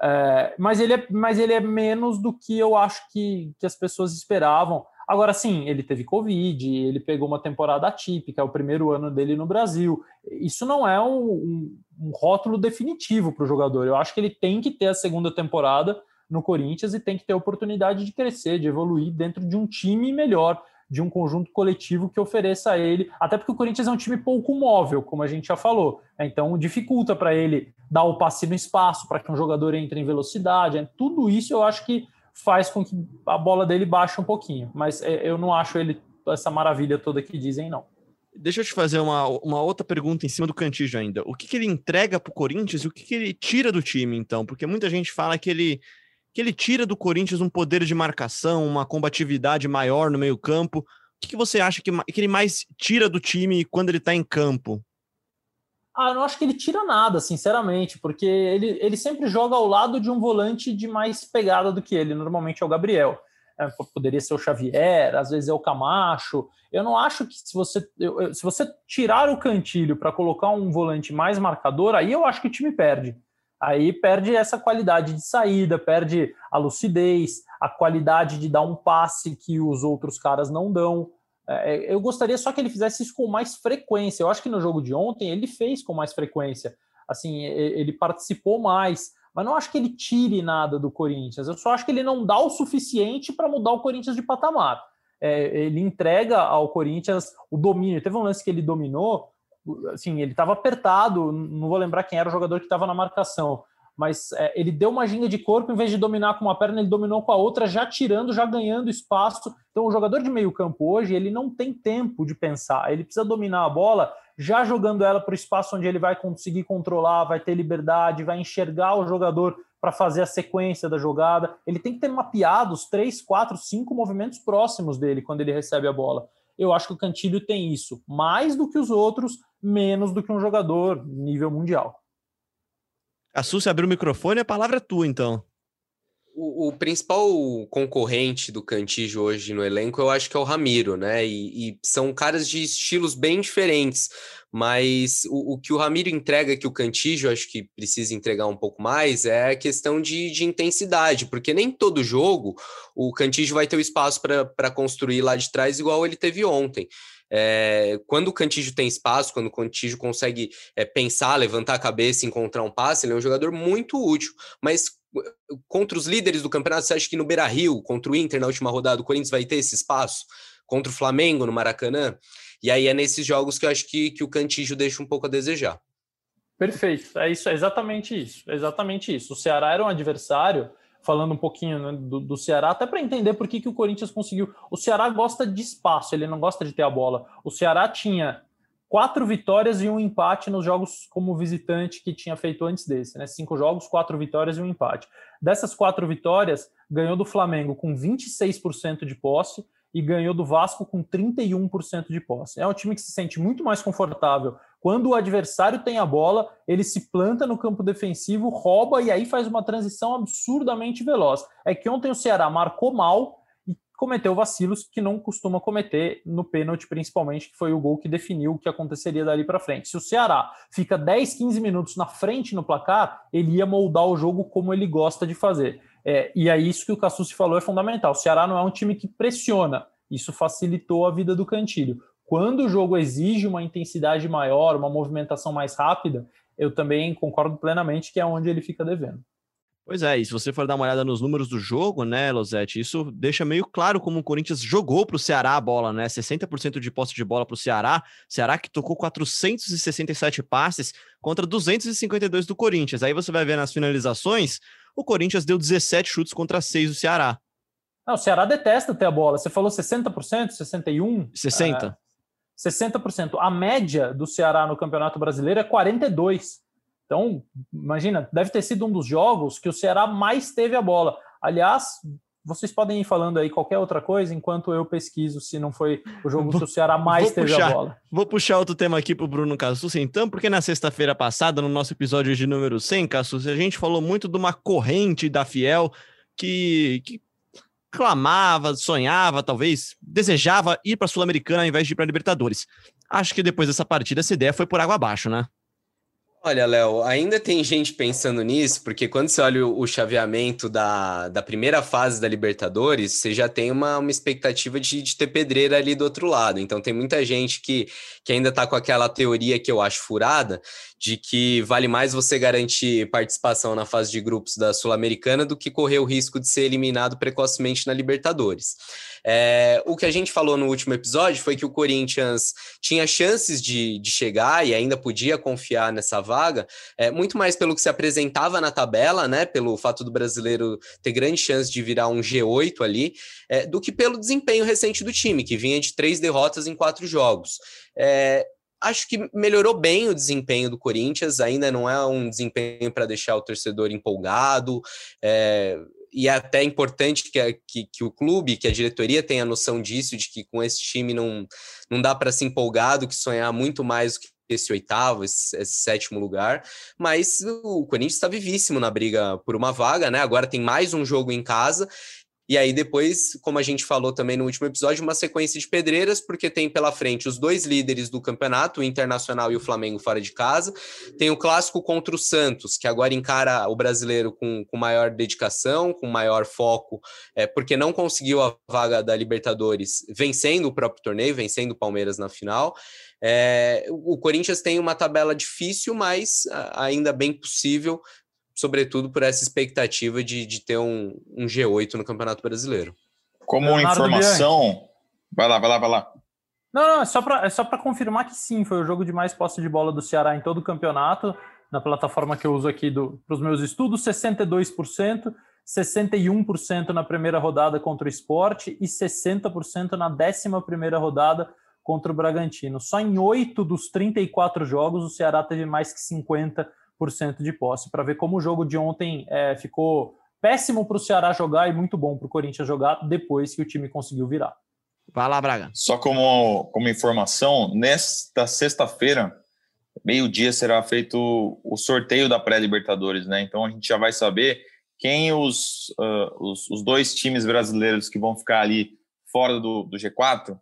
É, mas, ele é, mas ele é menos do que eu acho que, que as pessoas esperavam. Agora, sim, ele teve Covid, ele pegou uma temporada atípica, é o primeiro ano dele no Brasil. Isso não é um, um, um rótulo definitivo para o jogador. Eu acho que ele tem que ter a segunda temporada no Corinthians e tem que ter a oportunidade de crescer, de evoluir dentro de um time melhor, de um conjunto coletivo que ofereça a ele. Até porque o Corinthians é um time pouco móvel, como a gente já falou. Então, dificulta para ele dar o passe no espaço, para que um jogador entre em velocidade. Tudo isso eu acho que faz com que a bola dele baixe um pouquinho. Mas é, eu não acho ele essa maravilha toda que dizem, não. Deixa eu te fazer uma, uma outra pergunta em cima do Cantijo ainda. O que, que ele entrega para o Corinthians e o que, que ele tira do time, então? Porque muita gente fala que ele, que ele tira do Corinthians um poder de marcação, uma combatividade maior no meio-campo. O que, que você acha que, que ele mais tira do time quando ele está em campo? Ah, eu não acho que ele tira nada, sinceramente, porque ele, ele sempre joga ao lado de um volante de mais pegada do que ele. Normalmente é o Gabriel. É, poderia ser o Xavier, às vezes é o Camacho. Eu não acho que se você, eu, se você tirar o cantilho para colocar um volante mais marcador, aí eu acho que o time perde. Aí perde essa qualidade de saída, perde a lucidez, a qualidade de dar um passe que os outros caras não dão. É, é, eu gostaria só que ele fizesse isso com mais frequência. Eu acho que no jogo de ontem ele fez com mais frequência. Assim, ele participou mais, mas não acho que ele tire nada do Corinthians. Eu só acho que ele não dá o suficiente para mudar o Corinthians de patamar. É, ele entrega ao Corinthians o domínio. Teve um lance que ele dominou, assim, ele estava apertado. Não vou lembrar quem era o jogador que estava na marcação, mas é, ele deu uma ginga de corpo, em vez de dominar com uma perna, ele dominou com a outra, já tirando, já ganhando espaço. Então, o jogador de meio campo hoje, ele não tem tempo de pensar, ele precisa dominar a bola, já jogando ela para o espaço onde ele vai conseguir controlar, vai ter liberdade, vai enxergar o jogador para fazer a sequência da jogada. Ele tem que ter mapeado os três, quatro, cinco movimentos próximos dele quando ele recebe a bola. Eu acho que o Cantilho tem isso, mais do que os outros, menos do que um jogador nível mundial. A Suzy abriu o microfone, a palavra é tua, então. O, o, principal concorrente do Cantijo hoje no elenco, eu acho que é o Ramiro, né? E, e são caras de estilos bem diferentes, mas o, o, que o Ramiro entrega que o Cantijo acho que precisa entregar um pouco mais é a questão de, de intensidade, porque nem todo jogo o Cantijo vai ter o espaço para construir lá de trás, igual ele teve ontem. É, quando o Cantígio tem espaço, quando o Cantígio consegue é, pensar, levantar a cabeça, encontrar um passe, ele é um jogador muito útil. Mas contra os líderes do campeonato, você acha que no Beira Rio, contra o Inter na última rodada, o Corinthians vai ter esse espaço? Contra o Flamengo no Maracanã? E aí é nesses jogos que eu acho que, que o Cantígio deixa um pouco a desejar. Perfeito, é isso, é exatamente isso, é exatamente isso. O Ceará era um adversário falando um pouquinho né, do, do, Ceará, até para entender por que, que o Corinthians conseguiu. O Ceará gosta de espaço, ele não gosta de ter a bola. O Ceará tinha quatro vitórias e um empate nos jogos como visitante que tinha feito antes desse, né? Cinco jogos, quatro vitórias e um empate. Dessas quatro vitórias, ganhou do Flamengo com 26% de posse e ganhou do Vasco com 31% de posse. É um time que se sente muito mais confortável quando o adversário tem a bola, ele se planta no campo defensivo, rouba e aí faz uma transição absurdamente veloz. É que ontem o Ceará marcou mal e cometeu vacilos que não costuma cometer no pênalti, principalmente, que foi o gol que definiu o que aconteceria dali para frente. Se o Ceará fica 10, 15 minutos na frente no placar, ele ia moldar o jogo como ele gosta de fazer. É, e é isso que o Cassucci falou é fundamental. O Ceará não é um time que pressiona. Isso facilitou a vida do Cantilho. Quando o jogo exige uma intensidade maior, uma movimentação mais rápida, eu também concordo plenamente que é onde ele fica devendo. Pois é, e se você for dar uma olhada nos números do jogo, né, Losetti, isso deixa meio claro como o Corinthians jogou para o Ceará a bola, né? 60% de posse de bola para o Ceará. Ceará que tocou 467 passes contra 252 do Corinthians. Aí você vai ver nas finalizações, o Corinthians deu 17 chutes contra 6 do Ceará. Não, o Ceará detesta ter a bola. Você falou 60%, 61%? 60%. É, 60%. A média do Ceará no Campeonato Brasileiro é 42%. Então, imagina, deve ter sido um dos jogos que o Ceará mais teve a bola. Aliás, vocês podem ir falando aí qualquer outra coisa enquanto eu pesquiso se não foi o jogo vou, que o Ceará mais teve puxar, a bola. Vou puxar outro tema aqui para o Bruno Cassus, então, porque na sexta-feira passada, no nosso episódio de número 100, Cassus, a gente falou muito de uma corrente da Fiel que, que clamava, sonhava, talvez, desejava ir para a Sul-Americana ao invés de ir para a Libertadores. Acho que depois dessa partida essa ideia foi por água abaixo, né? Olha, Léo, ainda tem gente pensando nisso, porque quando você olha o, chaveamento da, da primeira fase da Libertadores, você já tem uma, uma expectativa de, de ter pedreira ali do outro lado. Então tem muita gente que, que ainda está com aquela teoria que eu acho furada, de que vale mais você garantir participação na fase de grupos da Sul-Americana do que correr o risco de ser eliminado precocemente na Libertadores. É, o que a gente falou no último episódio foi que o Corinthians tinha chances de, de chegar e ainda podia confiar nessa vaga, é, muito mais pelo que se apresentava na tabela, né? Pelo fato do brasileiro ter grande chance de virar um G8 ali, é, do que pelo desempenho recente do time, que vinha de três derrotas em quatro jogos. É, acho que melhorou bem o desempenho do Corinthians, ainda não é um desempenho para deixar o torcedor empolgado. É, e é até importante que, que, que, o clube, que a diretoria tenha noção disso, de que com esse time não, não dá para se empolgar do que sonhar muito mais do que esse oitavo, esse, esse sétimo lugar, mas o Corinthians está vivíssimo na briga por uma vaga, né? Agora tem mais um jogo em casa e aí depois, como a gente falou também no último episódio, uma sequência de pedreiras, porque tem pela frente os dois líderes do campeonato, o Internacional e o Flamengo fora de casa. Tem o clássico contra o Santos, que agora encara o brasileiro com, com maior dedicação, com maior foco, é, porque não conseguiu a vaga da Libertadores vencendo o próprio torneio, vencendo o Palmeiras na final. É, o Corinthians tem uma tabela difícil, mas ainda bem possível sobretudo por essa expectativa de, de ter um, um G8 no Campeonato Brasileiro. Como Leonardo informação. Bianchi. Vai lá, vai lá, vai lá. Não, não, é só para é só confirmar que sim, foi o jogo de mais posse de bola do Ceará em todo o campeonato, na plataforma que eu uso aqui para os meus estudos, 62%, 61% na primeira rodada contra o esporte e 60% na 11 rodada contra o Bragantino. Só em 8 dos 34 jogos o Ceará teve mais que 50% de posse, para ver como o jogo de ontem é, ficou péssimo para o Ceará jogar e muito bom para o Corinthians jogar depois que o time conseguiu virar. Vai lá, Braga. Só como, como informação, nesta sexta-feira, meio-dia, será feito o sorteio da pré-Libertadores, né? Então a gente já vai saber quem os, uh, os, os, dois times brasileiros que vão ficar ali fora do, do G4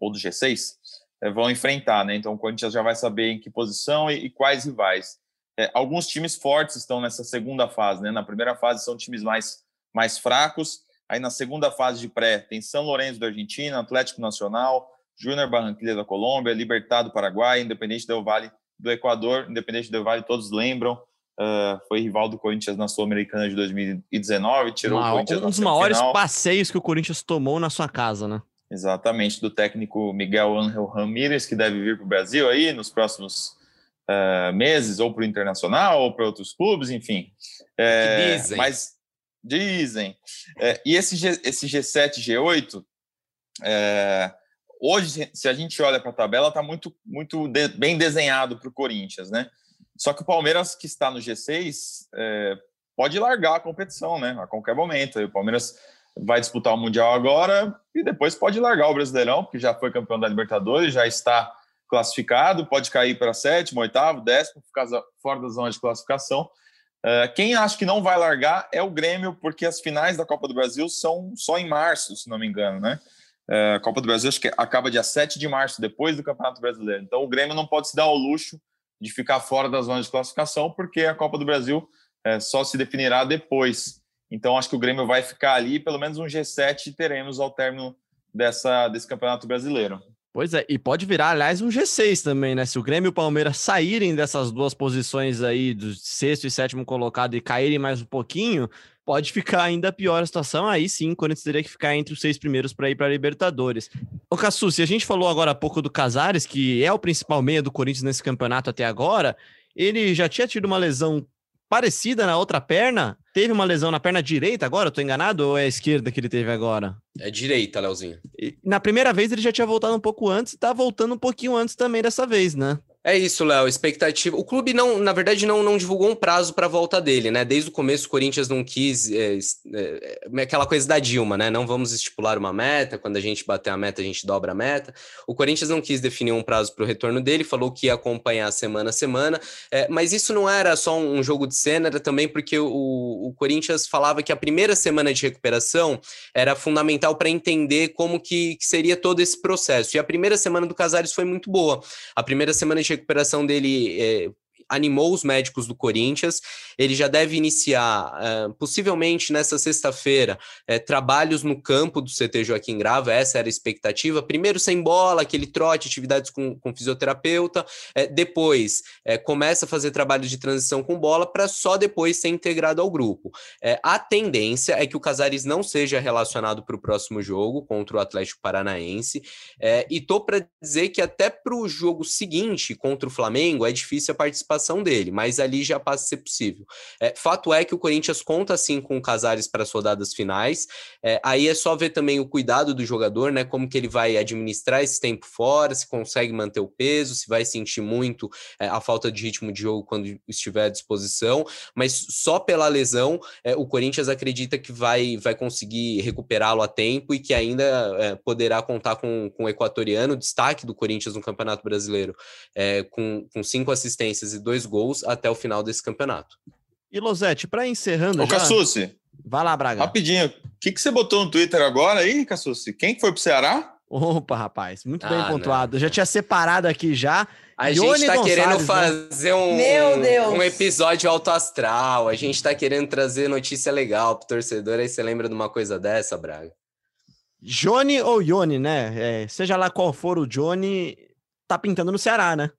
ou do G6 eh, vão enfrentar, né? Então o Corinthians já vai saber em que posição e, e quais rivais é, alguns times fortes estão nessa segunda fase, né? Na primeira fase são times mais, mais fracos. Aí na segunda fase de pré tem São Lourenço da Argentina, Atlético Nacional, Júnior Barranquilla da Colômbia, Libertad do Paraguai, Independente do Vale do Equador, Independente do Vale, todos lembram. Uh, foi rival do Corinthians na Sul-Americana de 2019, tirou Uma, o Corinthians Um dos maiores passeios que o Corinthians tomou na sua casa, né? Exatamente, do técnico Miguel Ángel Ramírez, que deve vir para o Brasil aí nos próximos uh, meses, ou para o Internacional, ou para outros clubes, enfim. É, dizem. Mas dizem. É, e esse, G, esse G7, G8, é, hoje, se a gente olha para a tabela, está muito, muito de, bem desenhado para o Corinthians, né? Só que o Palmeiras, que está no G6, é, pode largar a competição, né? A qualquer momento. O Palmeiras vai disputar o Mundial agora e depois pode largar o Brasileirão, porque já foi campeão da Libertadores, já está classificado, pode cair para sétimo, oitavo, décimo, ficar fora da zona de classificação. Uh, quem acha que não vai largar é o Grêmio, porque as finais da Copa do Brasil são só em março, se não me engano, né? Uh, a Copa do Brasil acho que acaba dia 7 de março, depois do Campeonato Brasileiro. Então o Grêmio não pode se dar ao luxo de ficar fora da zona de classificação, porque a Copa do Brasil uh, só se definirá depois. Então acho que o Grêmio vai ficar ali, pelo menos um G7 teremos ao término dessa, desse Campeonato Brasileiro. Pois é, e pode virar, aliás, um G6 também, né? Se o Grêmio e o Palmeiras saírem dessas duas posições aí, do sexto e sétimo colocado, e caírem mais um pouquinho, pode ficar ainda pior a situação. Aí sim, o Corinthians teria que ficar entre os seis primeiros para ir para a Libertadores. Ô, Cassu, se a gente falou agora há pouco do Casares, que é o principal meia do Corinthians nesse campeonato até agora, ele já tinha tido uma lesão parecida na outra perna. Teve uma lesão na perna direita agora, eu tô enganado? Ou é a esquerda que ele teve agora? É direita, Leozinho. E, na primeira vez ele já tinha voltado um pouco antes, tá voltando um pouquinho antes também dessa vez, né? É isso, Léo. Expectativa. O clube não, na verdade, não, não divulgou um prazo para a volta dele, né? Desde o começo, o Corinthians não quis é, é, é, aquela coisa da Dilma, né? Não vamos estipular uma meta. Quando a gente bater a meta, a gente dobra a meta. O Corinthians não quis definir um prazo para o retorno dele, falou que ia acompanhar semana a semana. É, mas isso não era só um jogo de cena, era também porque o, o Corinthians falava que a primeira semana de recuperação era fundamental para entender como que, que seria todo esse processo. E a primeira semana do Casares foi muito boa. A primeira semana de recuperação dele é, animou os médicos do Corinthians. Ele já deve iniciar, uh, possivelmente nessa sexta-feira, uh, trabalhos no campo do CT Joaquim Grava, essa era a expectativa. Primeiro sem bola, aquele trote, atividades com, com fisioterapeuta. Uh, depois, começa a fazer trabalhos de transição com bola para só depois ser integrado ao grupo. a tendência é que o Casares não seja relacionado para o próximo jogo contra o Atlético Paranaense. e tô para dizer que até para o jogo seguinte contra o Flamengo é difícil a participação dele, mas ali já passa a ser possível. É, fato é que o Corinthians conta sim com o Casares para as rodadas finais. É, aí é só ver também o cuidado do jogador, né? Como que ele vai administrar esse tempo fora, se consegue manter o peso, se vai sentir muito é, a falta de ritmo de jogo quando estiver à disposição. Mas só pela lesão, é, o Corinthians acredita que vai, vai conseguir recuperá-lo a tempo e que ainda é, poderá contar com, com o equatoriano, destaque do Corinthians no Campeonato Brasileiro, é, com, com cinco assistências e dois gols até o final desse campeonato. E Losete, para encerrando. Ô, já... Cassucci. Vai lá, Braga. Rapidinho. O que, que você botou no Twitter agora aí, Cassucci? Quem foi pro Ceará? Opa, rapaz, muito ah, bem pontuado. Não. Já tinha separado aqui já. A Ione gente tá Gonçalves, querendo né? fazer um, um, um, episódio alto astral. A gente tá querendo trazer notícia legal pro torcedor. Aí você lembra de uma coisa dessa, Braga? Johnny ou Ione, né? É, seja lá qual for o Johnny, tá pintando no Ceará, né?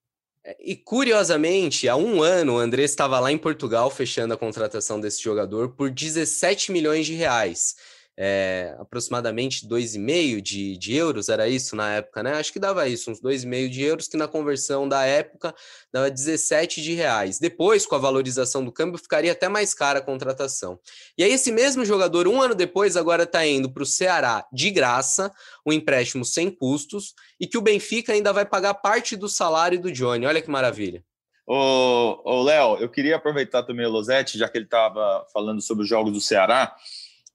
E curiosamente, há um ano, o André estava lá em Portugal fechando a contratação desse jogador por 17 milhões de reais é, aproximadamente 2,5 de, de euros, era isso na época, né? Acho que dava isso, uns 2,5 de euros, que na conversão da época dava 17 de reais. Depois, com a valorização do câmbio, ficaria até mais cara a contratação. E aí, esse mesmo jogador, um ano depois, agora está indo para o Ceará de graça, um empréstimo sem custos, e que o Benfica ainda vai pagar parte do salário do Johnny. Olha que maravilha. Ô, Léo, eu queria aproveitar também o Losetti, já que ele estava falando sobre os jogos do Ceará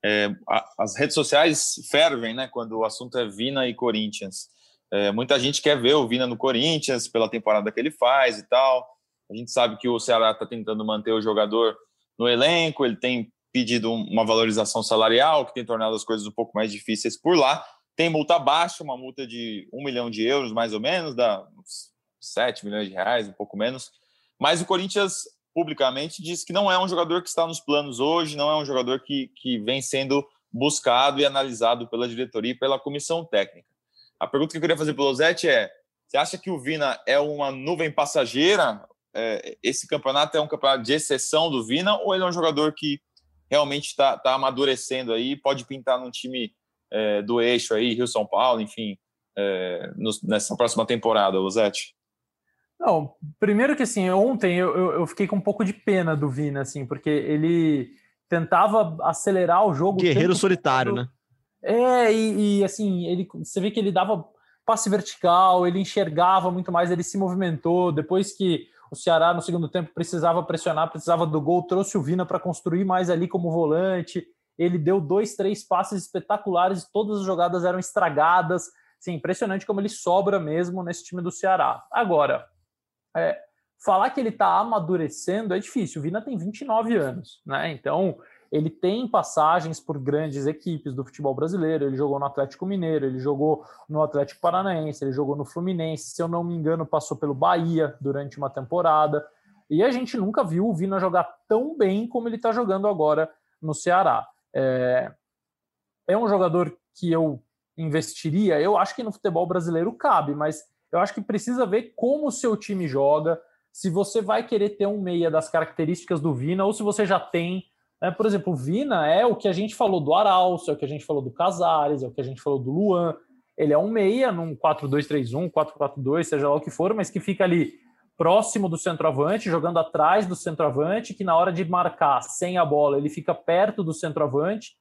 é, as redes sociais fervem, né, quando o assunto é Vina e Corinthians. É, muita gente quer ver o Vina no Corinthians pela temporada que ele faz e tal. A gente sabe que o Ceará está tentando manter o jogador no elenco, ele tem pedido uma valorização salarial, que tem tornado as coisas um pouco mais difíceis por lá. Tem multa baixa, uma multa de um milhão de euros, mais ou menos, dá uns 7 milhões de reais, um pouco menos. Mas o Corinthians publicamente diz que não é um jogador que está nos planos hoje, não é um jogador que, que vem sendo buscado e analisado pela diretoria e pela comissão técnica. A pergunta que eu queria fazer para o Losetti é: você acha que o Vina é uma nuvem passageira? É, esse campeonato é um campeonato de exceção do Vina ou ele é um jogador que realmente está tá amadurecendo aí, pode pintar num time é, do eixo aí, Rio São Paulo, enfim, é, no, nessa próxima temporada, Losetti? Não, primeiro que assim, ontem eu, eu, fiquei com um pouco de pena do Vina, assim, porque ele tentava acelerar o jogo. Guerreiro solitário, todo. né? É, e, e, assim, ele, você vê que ele dava passe vertical, ele enxergava muito mais, ele se movimentou. Depois que o Ceará, no segundo tempo, precisava pressionar, precisava do gol, trouxe o Vina para construir mais ali como volante. Ele deu dois, três passes espetaculares, todas as jogadas eram estragadas. Sim, impressionante como ele sobra mesmo nesse time do Ceará. Agora, é, falar que ele está amadurecendo é difícil. O Vina tem 29 anos, né? Então ele tem passagens por grandes equipes do futebol brasileiro. Ele jogou no Atlético Mineiro, ele jogou no Atlético Paranaense, ele jogou no Fluminense. Se eu não me engano, passou pelo Bahia durante uma temporada. E a gente nunca viu o Vina jogar tão bem como ele está jogando agora no Ceará. É, é um jogador que eu investiria? Eu acho que no futebol brasileiro cabe, mas eu acho que precisa ver como o seu time joga, se você vai querer ter um meia das características do Vina ou se você já tem. Né? Por exemplo, o Vina é o que a gente falou do Araújo, é o que a gente falou do Casares, é o que a gente falou do Luan. Ele é um meia num 4-2-3-1, 4-4-2, seja lá o que for, mas que fica ali próximo do centroavante, jogando atrás do centroavante, que na hora de marcar sem a bola ele fica perto do centroavante.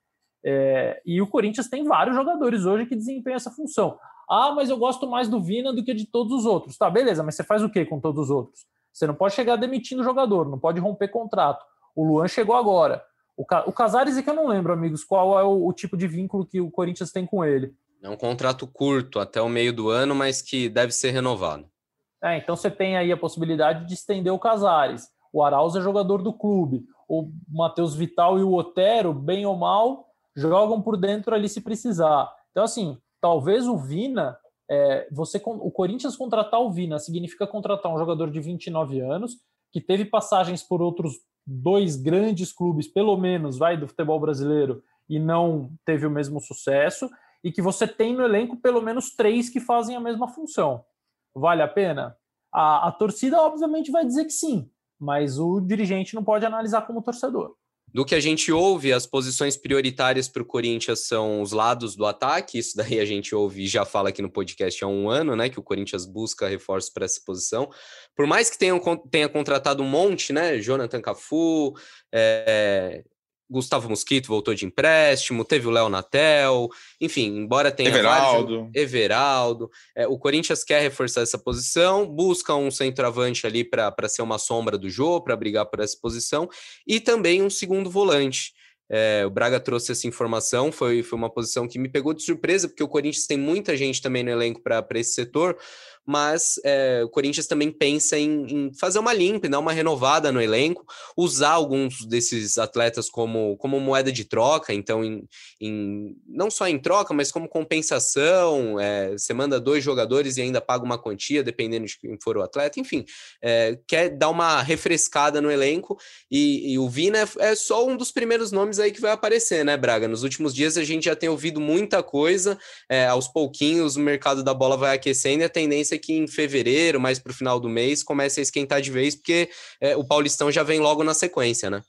É, e o Corinthians tem vários jogadores hoje que desempenham essa função. Ah, mas eu gosto mais do Vina do que de todos os outros. Tá, beleza, mas você faz o que com todos os outros? Você não pode chegar demitindo o jogador, não pode romper contrato. O Luan chegou agora. O, Ca... o Casares é que eu não lembro, amigos, qual é o, o tipo de vínculo que o Corinthians tem com ele. É um contrato curto até o meio do ano, mas que deve ser renovado. É, então você tem aí a possibilidade de estender o Casares. O Arauz é jogador do clube. O Matheus Vital e o Otero, bem ou mal, jogam por dentro ali se precisar. Então, assim, talvez o Vina, é, você o Corinthians contratar o Vina significa contratar um jogador de 29 anos, que teve passagens por outros dois grandes clubes, pelo menos, vai, do futebol brasileiro, e não teve o mesmo sucesso, e que você tem no elenco pelo menos três que fazem a mesma função. Vale a pena? A, a torcida, obviamente, vai dizer que sim, mas o dirigente não pode analisar como torcedor. Do que a gente ouve, as posições prioritárias para o Corinthians são os lados do ataque. Isso daí a gente ouve e já fala aqui no podcast há um ano, né? Que o Corinthians busca reforços para essa posição. Por mais que tenham, tenha contratado um monte, né? Jonathan Cafu, é, Gustavo Mosquito voltou de empréstimo, teve o Léo Natel, enfim, embora tenha Everaldo. Vários, Everaldo. É, o Corinthians quer reforçar essa posição, busca um centroavante ali para ser uma sombra do jogo, para brigar por essa posição, e também um segundo volante. É, o Braga trouxe essa informação, foi, foi uma posição que me pegou de surpresa, porque o Corinthians tem muita gente também no elenco para esse setor, mas é, o Corinthians também pensa em, em, fazer uma limpa, dar uma renovada no elenco, usar alguns desses atletas como, como moeda de troca, então em, em não só em troca, mas como compensação, é, você manda dois jogadores e ainda paga uma quantia, dependendo de quem for o atleta, enfim, é, quer dar uma refrescada no elenco, e, e o Vina é, é, só um dos primeiros nomes aí que vai aparecer, né, Braga? Nos últimos dias a gente já tem ouvido muita coisa, é, aos pouquinhos o mercado da bola vai aquecendo e a tendência que em fevereiro, mais para o final do mês, comece a esquentar de vez, porque é, o Paulistão já vem logo na sequência, né?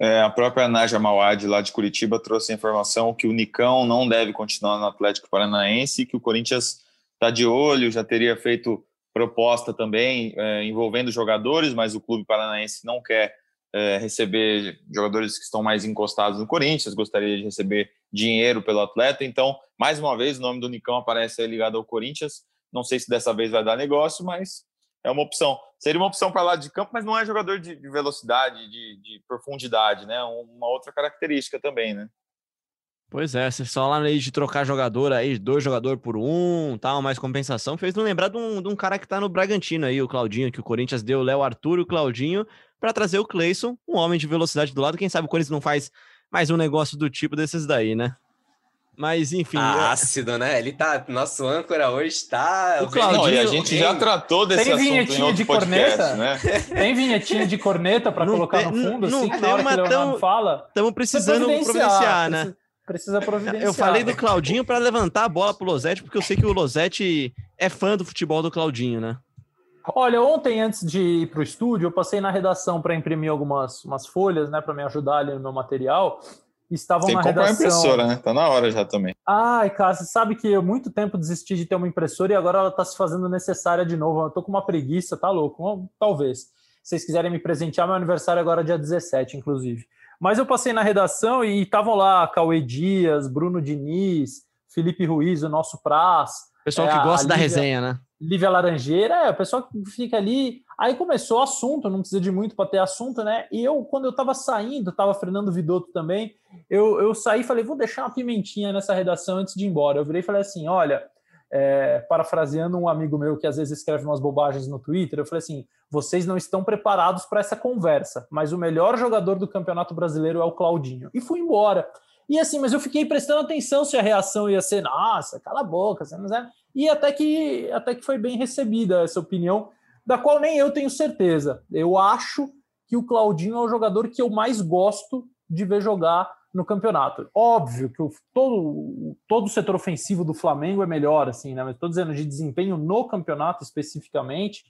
É, a própria Naja Mawad, lá de Curitiba, trouxe a informação que o Nicão não deve continuar no Atlético Paranaense, que o Corinthians está de olho, já teria feito proposta também é, envolvendo jogadores, mas o clube paranaense não quer é, receber jogadores que estão mais encostados no Corinthians, gostaria de receber dinheiro pelo atleta. Então, mais uma vez, o nome do Nicão aparece ligado ao Corinthians. Não sei se dessa vez vai dar negócio, mas é uma opção. Seria uma opção para lá de campo, mas não é jogador de, velocidade, de, de, profundidade, né? Uma outra característica também, né? Pois é, você só lá aí de trocar jogador aí, dois jogadores por um, tal, mais compensação, fez não lembrar de um, de um cara que tá no Bragantino aí, o Claudinho, que o Corinthians deu o Léo Arthur e o Claudinho para trazer o Cleison, um homem de velocidade do lado. Quem sabe o Corinthians não faz mais um negócio do tipo desses daí, né? Mas, enfim. Ah, ácido, né? Ele tá. Nosso âncora hoje tá. O Claudinho, não, e a gente já tratou desse tem assunto vinhetinha de podcast, corneta? né? Tem vinhetinha de corneta para colocar no fundo, não, assim, não na hora que o tamo, fala? Estamos precisando providenciar, providenciar né? Precisa, precisa providenciar. Eu falei do Claudinho para levantar a bola pro Losetti, porque eu sei que o Losetti é fã do futebol do Claudinho, né? Olha, ontem, antes de ir para o estúdio, eu passei na redação para imprimir algumas umas folhas, né, para me ajudar ali no meu material estavam Tem na que comprar redação. uma impressora, né? Tá na hora já também. Ai, cara, você sabe que eu muito tempo desisti de ter uma impressora e agora ela tá se fazendo necessária de novo. Eu tô com uma preguiça, tá louco? Talvez. Se vocês quiserem me presentear, meu aniversário agora é dia 17, inclusive. Mas eu passei na redação e estavam lá Cauê Dias, Bruno Diniz, Felipe Ruiz, o nosso Praz. Pessoal que é, gosta da Lívia, resenha, né? Lívia Laranjeira, é, o pessoal que fica ali. Aí começou o assunto, não precisa de muito para ter assunto, né? E eu, quando eu tava saindo, tava Fernando Vidotto também, eu, eu saí e falei, vou deixar uma pimentinha nessa redação antes de ir embora. Eu virei e falei assim: olha, é, parafraseando um amigo meu que às vezes escreve umas bobagens no Twitter, eu falei assim: vocês não estão preparados para essa conversa, mas o melhor jogador do Campeonato Brasileiro é o Claudinho. E fui embora. E assim, mas eu fiquei prestando atenção se a reação ia ser, nossa, cala a boca, você não é. E até que, até que foi bem recebida essa opinião, da qual nem eu tenho certeza. Eu acho que o Claudinho é o jogador que eu mais gosto de ver jogar no campeonato. Óbvio que o, todo, todo o setor ofensivo do Flamengo é melhor, assim, né? Mas estou dizendo de desempenho no campeonato especificamente.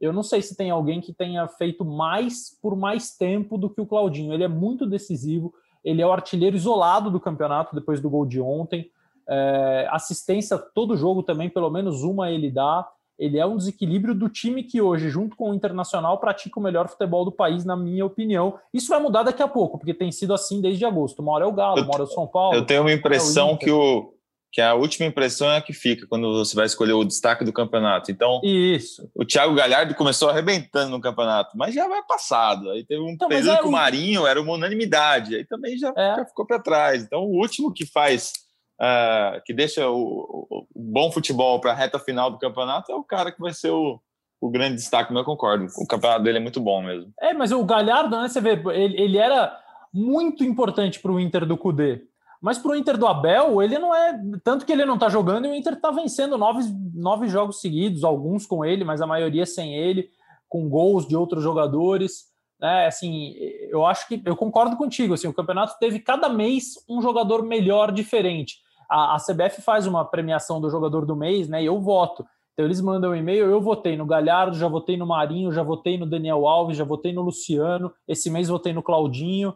Eu não sei se tem alguém que tenha feito mais por mais tempo do que o Claudinho. Ele é muito decisivo, ele é o artilheiro isolado do campeonato depois do gol de ontem. É, assistência todo jogo também, pelo menos uma ele dá ele é um desequilíbrio do time que hoje, junto com o Internacional, pratica o melhor futebol do país, na minha opinião. Isso vai mudar daqui a pouco, porque tem sido assim desde agosto. Uma hora é o Galo, uma hora é o São Paulo. Eu tenho uma impressão é o que o que a última impressão é a que fica quando você vai escolher o destaque do campeonato. Então, isso. o Thiago Galhardo começou arrebentando no campeonato, mas já vai passado. Aí teve um então, período é que o Marinho era uma unanimidade, aí também já, é. já ficou para trás. Então, o último que faz uh, que deixa o, o, bom futebol para a reta final do campeonato é o cara que vai ser o, o grande destaque, eu concordo. O campeonato dele é muito bom mesmo. É, mas o Galhardo, né, você vê, ele, ele era muito importante para o Inter do Cudê. Mas para o Inter do Abel, ele não é. Tanto que ele não está jogando e o Inter está vencendo nove, nove jogos seguidos, alguns com ele, mas a maioria sem ele, com gols de outros jogadores. É, assim, eu acho que eu concordo contigo. Assim, o campeonato teve cada mês um jogador melhor, diferente a, a CBF faz uma premiação do jogador do mês, né? E eu voto. Então eles mandam um e-mail, eu votei no Galhardo, já votei no Marinho, já votei no Daniel Alves, já votei no Luciano, esse mês votei no Claudinho.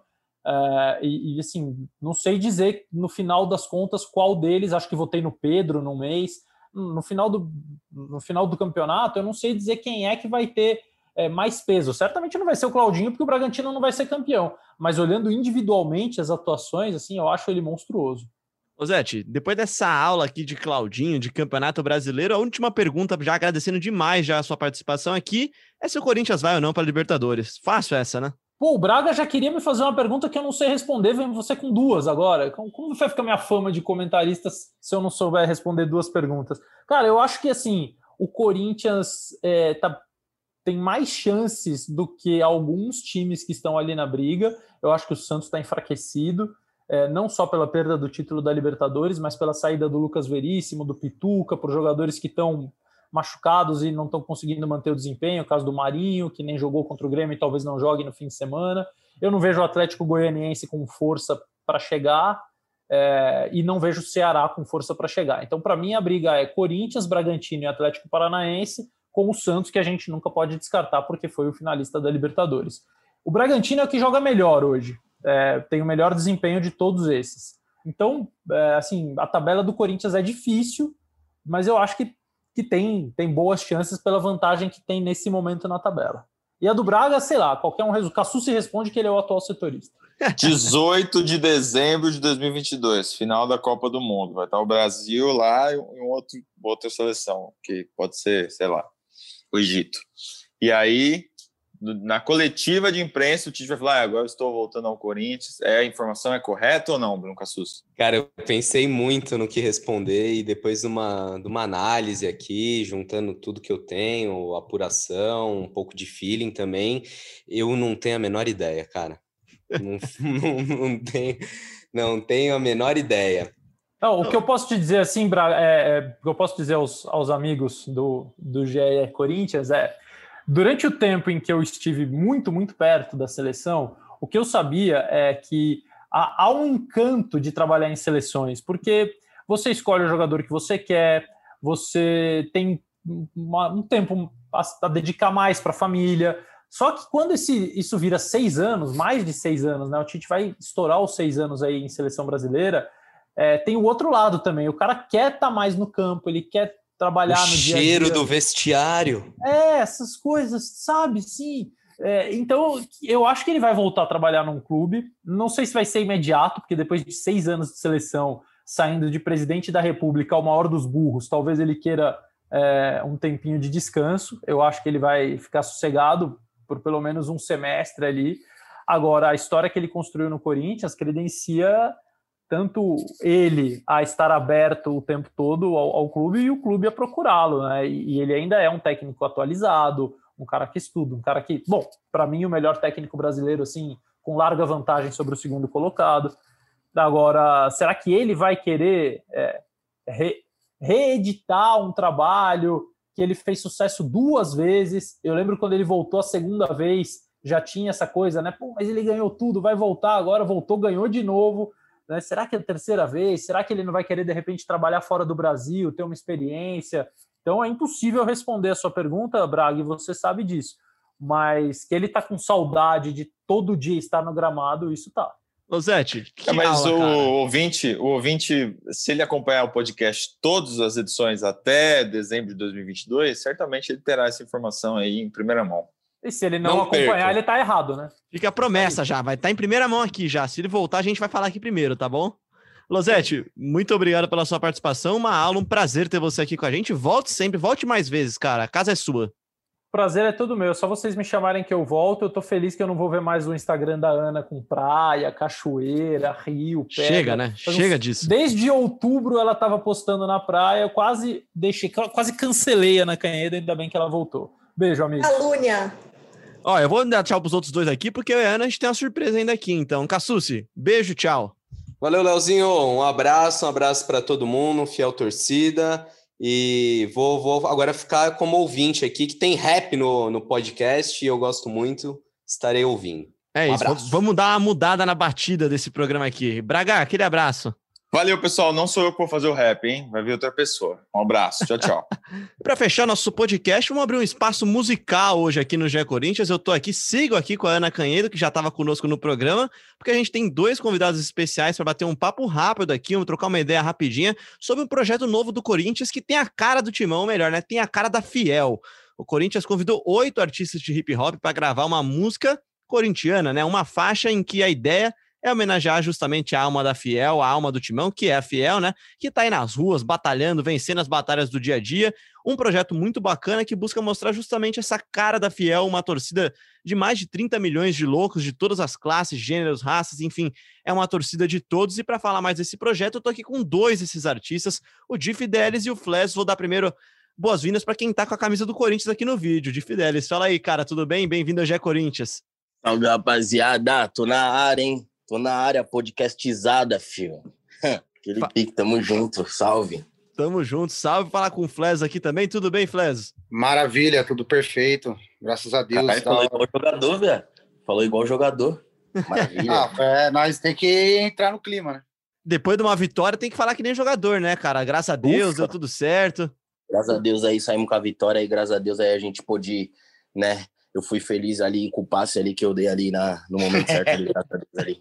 Uh, e, e, assim, não sei dizer no final das contas qual deles, acho que votei no Pedro no mês. No final do, no final do campeonato, eu não sei dizer quem é que vai ter é, mais peso. Certamente não vai ser o Claudinho, porque o Bragantino não vai ser campeão. Mas olhando individualmente as atuações, assim, eu acho ele monstruoso. Ô Zete, depois dessa aula aqui de Claudinho, de Campeonato Brasileiro, a última pergunta, já agradecendo demais já a sua participação aqui, é se o Corinthians vai ou não para Libertadores. Fácil essa, né? Pô, o Braga já queria me fazer uma pergunta que eu não sei responder, vem você com duas agora. Como vai ficar minha fama de comentarista se eu não souber responder duas perguntas? Cara, eu acho que assim, o Corinthians é, tá, tem mais chances do que alguns times que estão ali na briga. Eu acho que o Santos está enfraquecido é, não só pela perda do título da Libertadores, mas pela saída do Lucas Veríssimo, do Pituca, por jogadores que estão machucados e não estão conseguindo manter o desempenho, o caso do Marinho, que nem jogou contra o Grêmio e talvez não jogue no fim de semana. Eu não vejo o Atlético Goianiense com força para chegar é, e não vejo o Ceará com força para chegar. Então, para mim, a briga é Corinthians, Bragantino e Atlético Paranaense, com o Santos, que a gente nunca pode descartar porque foi o finalista da Libertadores. O Bragantino é o que joga melhor hoje é, tem o melhor desempenho de todos esses. Então, é, assim, a tabela do Corinthians é difícil, mas eu acho que, que tem, tem boas chances pela vantagem que tem nesse momento na tabela. E a do Braga, sei lá, qualquer um resultado. Cassu se responde que ele é o atual setorista. 18 de dezembro de 2022, final da Copa do Mundo. Vai estar o Brasil lá e um outro, outra seleção, que pode ser, sei lá, o Egito. E aí, na coletiva de imprensa, o Tite vai falar: ah, agora eu estou voltando ao Corinthians. É, a informação é correta ou não, Bruno Cassus? Cara, eu pensei muito no que responder e depois de uma, de uma análise aqui, juntando tudo que eu tenho, apuração, um pouco de feeling também, eu não tenho a menor ideia, cara. não, não, não, tenho, não tenho a menor ideia. Não, o que eu posso te dizer assim, Bra, é, é, o que eu posso dizer aos, aos amigos do, do GE Corinthians é Durante o tempo em que eu estive muito, muito perto da seleção, o que eu sabia é que há, um encanto de trabalhar em seleções, porque você escolhe o jogador que você quer, você tem uma, um tempo a, a dedicar mais para a família. Só que quando esse, isso vira seis anos, mais de seis anos, né? O Tite vai estourar os seis anos aí em seleção brasileira. É, tem o outro lado também. O cara quer estar tá mais no campo, ele quer trabalhar o no dia cheiro dia. do vestiário. É, essas coisas, sabe? Sim. É, então, eu acho que ele vai voltar a trabalhar num clube. Não sei se vai ser imediato, porque depois de seis anos de seleção, saindo de presidente da República ao maior dos burros, talvez ele queira é, um tempinho de descanso. Eu acho que ele vai ficar sossegado por pelo menos um semestre ali. Agora, a história que ele construiu no Corinthians credencia tanto ele a estar aberto o tempo todo ao, ao clube e o clube a procurá-lo, né? E, e, ele ainda é um técnico atualizado, um cara que estuda, um cara que, bom, para mim o melhor técnico brasileiro assim, com larga vantagem sobre o segundo colocado. Agora, será que ele vai querer é, re, reeditar um trabalho que ele fez sucesso duas vezes? Eu lembro quando ele voltou a segunda vez já tinha essa coisa, né? Pô, mas ele ganhou tudo, vai voltar agora, voltou, ganhou de novo. Né? Será que é a terceira vez? Será que ele não vai querer, de repente, trabalhar fora do Brasil, ter uma experiência? Então é impossível responder a sua pergunta, Braga, e você sabe disso. Mas que ele tá com saudade de todo dia estar no gramado, isso tá. Losete, é, mas aula, o ouvinte, o ouvinte, se ele acompanhar o podcast todas as edições até dezembro de 2022, certamente ele terá essa informação aí em primeira mão. E se ele não, não acompanhar, perca. ele tá errado, né? Fica a promessa já, vai estar tá em primeira mão aqui já. Se ele voltar, a gente vai falar aqui primeiro, tá bom? Losete, muito obrigado pela sua participação. Uma aula, um prazer ter você aqui com a gente. Volte sempre, volte mais vezes, cara. A casa é sua. Prazer é todo meu. Só vocês me chamarem que eu volto. Eu tô feliz que eu não vou ver mais o Instagram da Ana com praia, cachoeira, rio, pedra. Chega, né? Chega disso. Desde outubro ela tava postando na praia. Eu quase deixei, quase cancelei a Ana Canheda. Ainda bem que ela voltou. Beijo, amigo. Alúnia. Ó, eu vou dar tchau pros outros dois aqui, porque eu e a Ana a gente tem uma surpresa ainda aqui. Então, Cassucci, beijo, tchau. Valeu, Leozinho. Um abraço, um abraço para todo mundo, fiel torcida. E vou, vou agora ficar como ouvinte aqui, que tem rap no, no podcast e eu gosto muito. Estarei ouvindo. É um isso, abraço. vamos dar uma mudada na batida desse programa aqui. Braga, aquele abraço. Valeu, pessoal. Não sou eu que vou fazer o rap, hein? Vai vir outra pessoa. Um abraço. Tchau, tchau. Para fechar nosso podcast, vamos abrir um espaço musical hoje aqui no GE Corinthians. Eu tô aqui, sigo aqui com a Ana Canhedo, que já estava conosco no programa, porque a gente tem dois convidados especiais para bater um papo rápido aqui, vamos trocar uma ideia rapidinha sobre um projeto novo do Corinthians que tem a cara do Timão, melhor, né? Tem a cara da Fiel. O Corinthians convidou oito artistas de hip hop para gravar uma música corintiana, né? Uma faixa em que a ideia é homenagear justamente a alma da Fiel, a alma do Timão, que é a Fiel, né? Que tá aí nas ruas, batalhando, vencendo as batalhas do dia a dia. Um projeto muito bacana que busca mostrar justamente essa cara da Fiel, uma torcida de mais de 30 milhões de loucos de todas as classes, gêneros, raças, enfim, é uma torcida de todos. E para falar mais desse projeto, eu tô aqui com dois desses artistas, o Di Fidelis e o Fles. Vou dar primeiro boas-vindas para quem tá com a camisa do Corinthians aqui no vídeo. Di Fidelis, fala aí, cara, tudo bem? Bem-vindo ao Gé Corinthians. Salve, rapaziada. Tô na área, hein? Tô na área podcastizada, filho. Aquele Fa... pique, tamo junto, salve. Tamo junto, salve. Falar com o Fles aqui também, tudo bem, Fles? Maravilha, tudo perfeito, graças a Deus. Caralho, falou igual jogador, velho. Falou igual jogador. Maravilha. ah, é, nós tem que entrar no clima, né? Depois de uma vitória, tem que falar que nem jogador, né, cara? Graças a Deus, Ufa. deu tudo certo. Graças a Deus aí saímos com a vitória e graças a Deus aí a gente pôde, né, eu fui feliz ali com o passe ali que eu dei ali na, no momento certo ali, ali.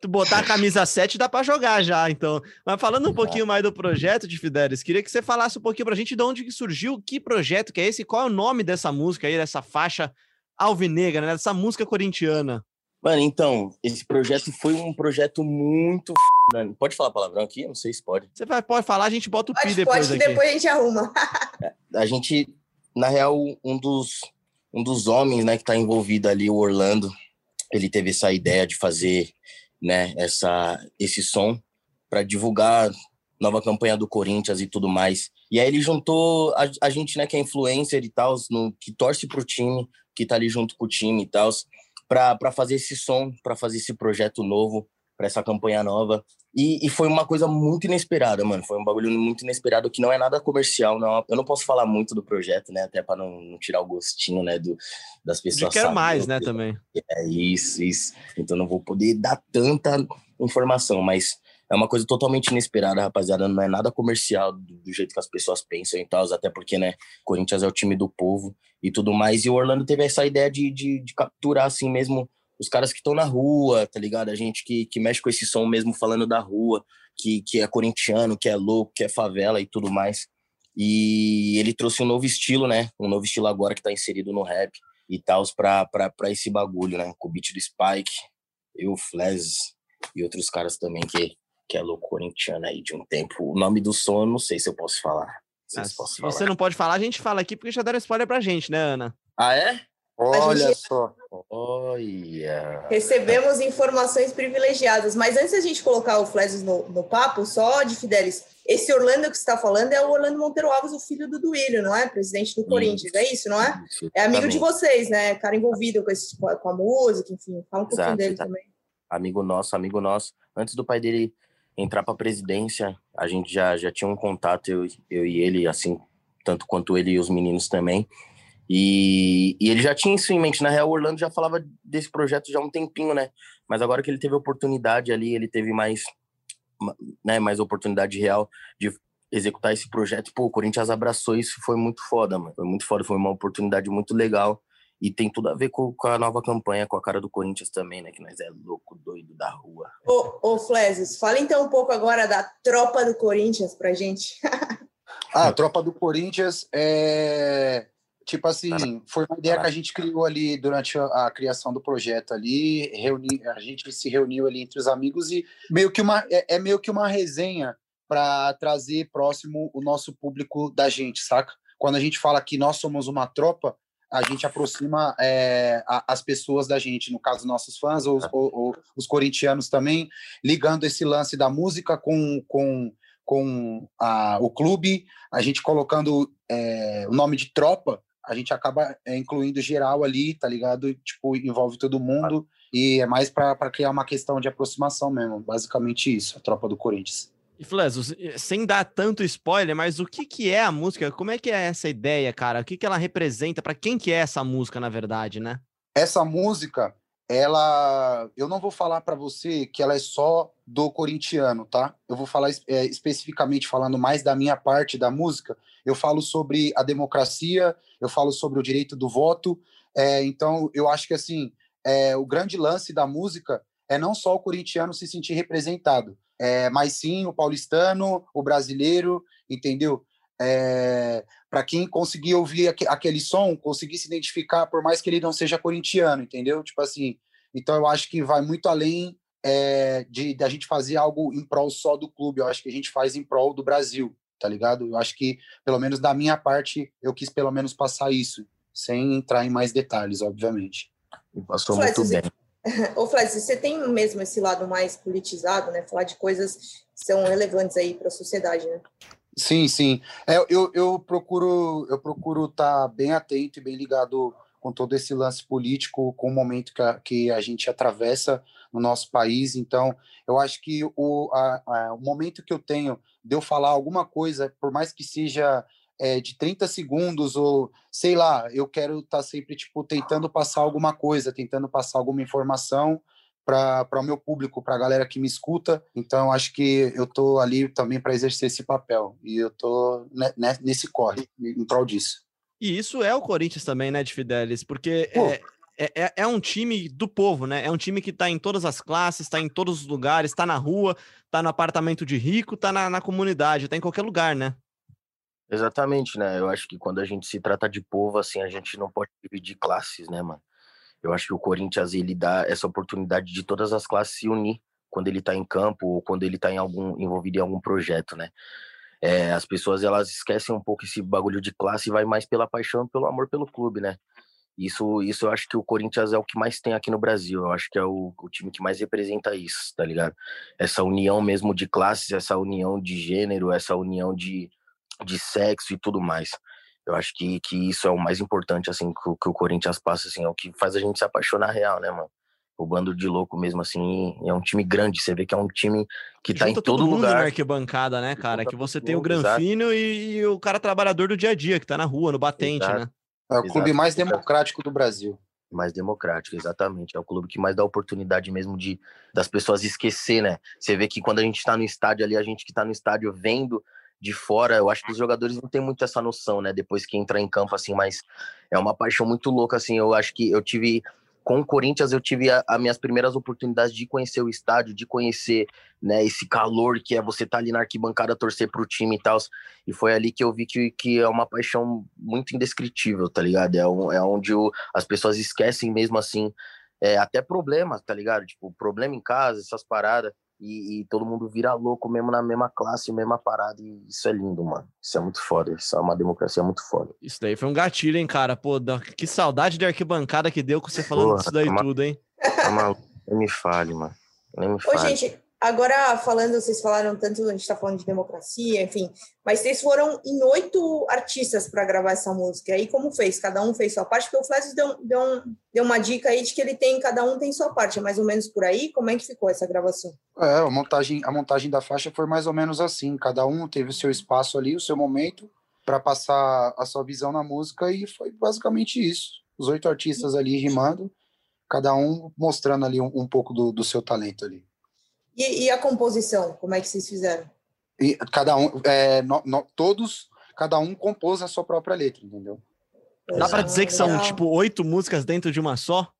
Tu botar a camisa 7 dá para jogar já, então. Mas falando um pouquinho mais do projeto de Fidelis, queria que você falasse um pouquinho pra gente de onde que surgiu, que projeto que é esse, qual é o nome dessa música aí, dessa faixa alvinegra, né, dessa música corintiana. Mano, então, esse projeto foi um projeto muito f... Pode falar palavrão aqui? não sei se pode. Você vai, pode falar, a gente bota o pode, pi depois pode, aqui. depois a gente arruma. É, a gente, na real, um dos um dos homens, né, que está envolvido ali, o Orlando, ele teve essa ideia de fazer, né, essa esse som para divulgar nova campanha do Corinthians e tudo mais. E aí ele juntou a, a gente, né, que é influencer e tal, que torce pro time, que tá ali junto com o time e tal, para fazer esse som, para fazer esse projeto novo, para essa campanha nova. E, e, foi uma coisa muito inesperada, mano. Foi um bagulho muito inesperado que não é nada comercial. Não, eu não posso falar muito do projeto, né? Até para não, não, tirar o gostinho, né? Do, das pessoas. quer mais, né? Também. É isso, isso. Então não vou poder dar tanta informação, mas é uma coisa totalmente inesperada, rapaziada. Não é nada comercial do, do jeito que as pessoas pensam e tal, até porque, né? Corinthians é o time do povo e tudo mais. E o Orlando teve essa ideia de, de, de capturar assim mesmo os caras que estão na rua, tá ligado? A gente que, que mexe com esse som mesmo falando da rua, que, que é corintiano, que é louco, que é favela e tudo mais. E ele trouxe um novo estilo, né? Um novo estilo agora que tá inserido no rap e tal, pra, pra, pra esse bagulho, né? Com o beat do Spike, eu, o Flaz e outros caras também que, que é louco corintiano aí de um tempo. O nome do som eu não sei se eu posso falar. Se, ah, se falar. você não pode falar, a gente fala aqui porque já deram spoiler pra gente, né, Ana? Ah, é? Olha gente... só. Olha. Recebemos informações privilegiadas. Mas antes da gente colocar o Fleses no, no papo, só de Fidelis, esse Orlando que você está falando é o Orlando Monteiro Alves, o filho do Duílio, não é? Presidente do Corinthians, é isso, não é? Isso, é amigo de vocês, né? Cara envolvido com, esse, com a música, enfim. Fala um pouquinho dele também. Amigo nosso, amigo nosso. Antes do pai dele entrar para a presidência, a gente já, já tinha um contato, eu, eu e ele, assim, tanto quanto ele e os meninos também. E, e ele já tinha isso em mente. Na real, o Orlando já falava desse projeto já há um tempinho, né? Mas agora que ele teve oportunidade ali, ele teve mais, né, mais oportunidade real de executar esse projeto. Pô, o Corinthians abraçou isso, foi muito foda, mano. Foi muito foda, foi uma oportunidade muito legal. E tem tudo a ver com, com a nova campanha, com a cara do Corinthians também, né? Que nós é louco, doido da rua. Ô, ô Fleses, fala então um pouco agora da tropa do Corinthians pra gente. ah, a tropa do Corinthians é. Tipo assim, foi uma ideia que a gente criou ali durante a, a criação do projeto ali, reuni, a gente se reuniu ali entre os amigos e meio que uma é, é meio que uma resenha para trazer próximo o nosso público da gente, saca? Quando a gente fala que nós somos uma tropa, a gente aproxima é, a, as pessoas da gente, no caso, nossos fãs ou, ou, ou, os corintianos também, ligando esse lance da música com, com, com a, o clube, a gente colocando é, o nome de tropa, a gente acaba é, incluindo geral ali, tá ligado? Tipo, envolve todo mundo, e é mais para criar uma questão de aproximação mesmo, basicamente isso, a tropa do Corinthians. E Fleso, eh, sem dar tanto spoiler, mas o que, que é a música? Como é que é essa ideia, cara? O que, que ela representa? Para quem que é essa música, na verdade, né? Essa música, ela... Eu não vou falar para você que ela é só do corintiano, tá? Eu vou falar é, especificamente, falando mais da minha parte da música, eu falo sobre a democracia, eu falo sobre o direito do voto, é, então eu acho que, assim, é, o grande lance da música é não só o corintiano se sentir representado, é, mas sim o paulistano, o brasileiro, entendeu? É, para quem conseguir ouvir aqu aquele som, conseguir se identificar, por mais que ele não seja corintiano, entendeu? Tipo assim, então eu acho que vai muito além é, de da gente fazer algo em prol só do clube, eu acho que a gente faz em prol do Brasil, tá ligado? Eu acho que, pelo menos da minha parte, eu quis pelo menos passar isso, sem entrar em mais detalhes, obviamente. E passou muito bem. Ô, Flávio, você tem mesmo esse lado mais politizado, né? Falar de coisas que são relevantes aí para a sociedade, né? Sim, sim. É, eu, eu procuro eu procuro estar tá bem atento e bem ligado com todo esse lance político, com o momento que a, que a gente atravessa no nosso país. Então, eu acho que o, a, a, o momento que eu tenho de eu falar alguma coisa, por mais que seja é, de 30 segundos, ou sei lá, eu quero estar tá sempre tipo, tentando passar alguma coisa, tentando passar alguma informação para o meu público, para a galera que me escuta. Então, acho que eu estou ali também para exercer esse papel. E eu estou nesse corre, em prol disso. E isso é o Corinthians também, né, de Fidelis? Porque é, é, é, é, um time do povo, né? É um time que está em todas as classes, está em todos os lugares, está na rua, está no apartamento de rico, está na, na comunidade, está em qualquer lugar, né? Exatamente, né? Eu acho que quando a gente se trata de povo, assim, a gente não pode dividir classes, né, mano? Eu acho que o Corinthians, ele dá essa oportunidade de todas as classes se unir quando ele tá em campo ou quando ele tá em algum, envolvido em algum projeto, né? É, as pessoas, elas esquecem um pouco esse bagulho de classe e vai mais pela paixão, pelo amor pelo clube, né? Isso, isso eu acho que o Corinthians é o que mais tem aqui no Brasil. Eu acho que é o, o time que mais representa isso, tá ligado? Essa união mesmo de classes, essa união de gênero, essa união de, de sexo e tudo mais. Eu acho que, que isso é o mais importante, assim, que, que o Corinthians passa, assim, é o que faz a gente se apaixonar real, né, mano? O bando de louco mesmo, assim, é um time grande. Você vê que é um time que tá Junta em todo, todo mundo lugar. na arquibancada, né, cara? Que você tem o Granfino e, e, o cara trabalhador do dia a dia, que tá na rua, no batente, exato. né? É o clube mais democrático do Brasil. Mais democrático, exatamente. É o clube que mais dá oportunidade mesmo de das pessoas esquecer, né? Você vê que quando a gente tá no estádio ali, a gente que tá no estádio vendo de fora, eu acho que os jogadores não têm muito essa noção, né? Depois que entra em campo, assim, mas é uma paixão muito louca, assim. Eu acho que eu tive. Com o Corinthians, eu tive as minhas primeiras oportunidades de conhecer o estádio, de conhecer né, esse calor que é você estar tá ali na arquibancada, torcer pro time e tal. E foi ali que eu vi que, que é uma paixão muito indescritível, tá ligado? É, um, é onde as pessoas esquecem mesmo assim, é, até problemas, tá ligado? Tipo, problema em casa, essas paradas e, e, todo mundo vira louco mesmo na mesma classe, mesma parada. E isso é lindo, mano. Isso é muito foda. Isso é uma democracia muito foda. Isso daí foi um gatilho, hein, cara? Pô, que saudade de arquibancada que deu com você falando Porra, disso daí tá tudo, hein? Tá maluco. Nem me fale, mano. Nem me fale. Ô, gente, Agora, falando, vocês falaram tanto, a gente está falando de democracia, enfim, mas vocês foram em oito artistas para gravar essa música. Aí, como fez? Cada um fez sua parte? Porque o Flash deu, deu, um, deu uma dica aí de que ele tem, cada um tem sua parte, é mais ou menos por aí. Como é que ficou essa gravação? É, a montagem, a montagem da faixa foi mais ou menos assim. Cada um teve o seu espaço ali, o seu momento, para passar a sua visão na música e foi basicamente isso. Os oito artistas ali rimando, cada um mostrando ali um, um pouco do, do, seu talento ali. E, e, a composição, como é que vocês fizeram? E cada um, é, no, no, todos, cada um compôs a sua própria letra, entendeu? Dá para dizer que são tipo oito músicas dentro de uma só?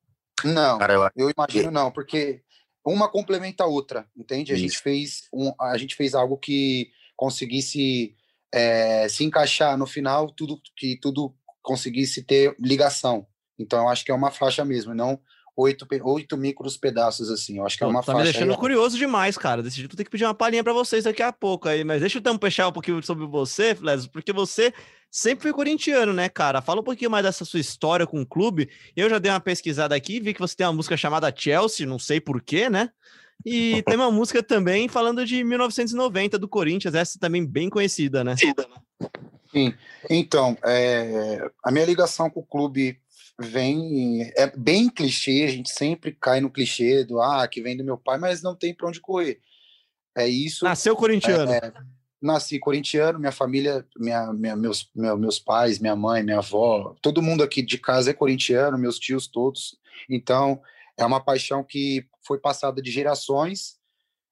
Não, Cara, eu imagino não, porque uma complementa a outra, entende? A gente fez um, a gente fez algo que conseguisse é, se encaixar no final, tudo que tudo conseguisse ter ligação. Então eu acho que é uma faixa mesmo, não oito, oito micros pedaços assim. Eu acho que é uma tá faixa. Tá me deixando aí, curioso demais, cara. Desse jeito eu tenho que pedir uma palhinha para vocês daqui a pouco aí, mas deixa eu então puxar um pouquinho sobre você, Fleso, porque você sempre foi corintiano, né, cara? Fala um pouquinho mais dessa sua história com o clube. Eu já dei uma pesquisada aqui, vi que você tem uma música chamada Chelsea, não sei porquê, né? E tem uma música também falando de 1990 do Corinthians, essa também bem conhecida, né? Sim. Então, é, a minha ligação com o clube vem é bem clichê, a gente sempre cai no clichê do ah, que vem do meu pai, mas não tem para onde correr. É isso. Nasceu corintiano. É, é, nasci corintiano, minha família, minha, minha, meus, meu, meus pais, minha mãe, minha avó, todo mundo aqui de casa é corintiano, meus tios todos. Então, é uma paixão que foi passada de gerações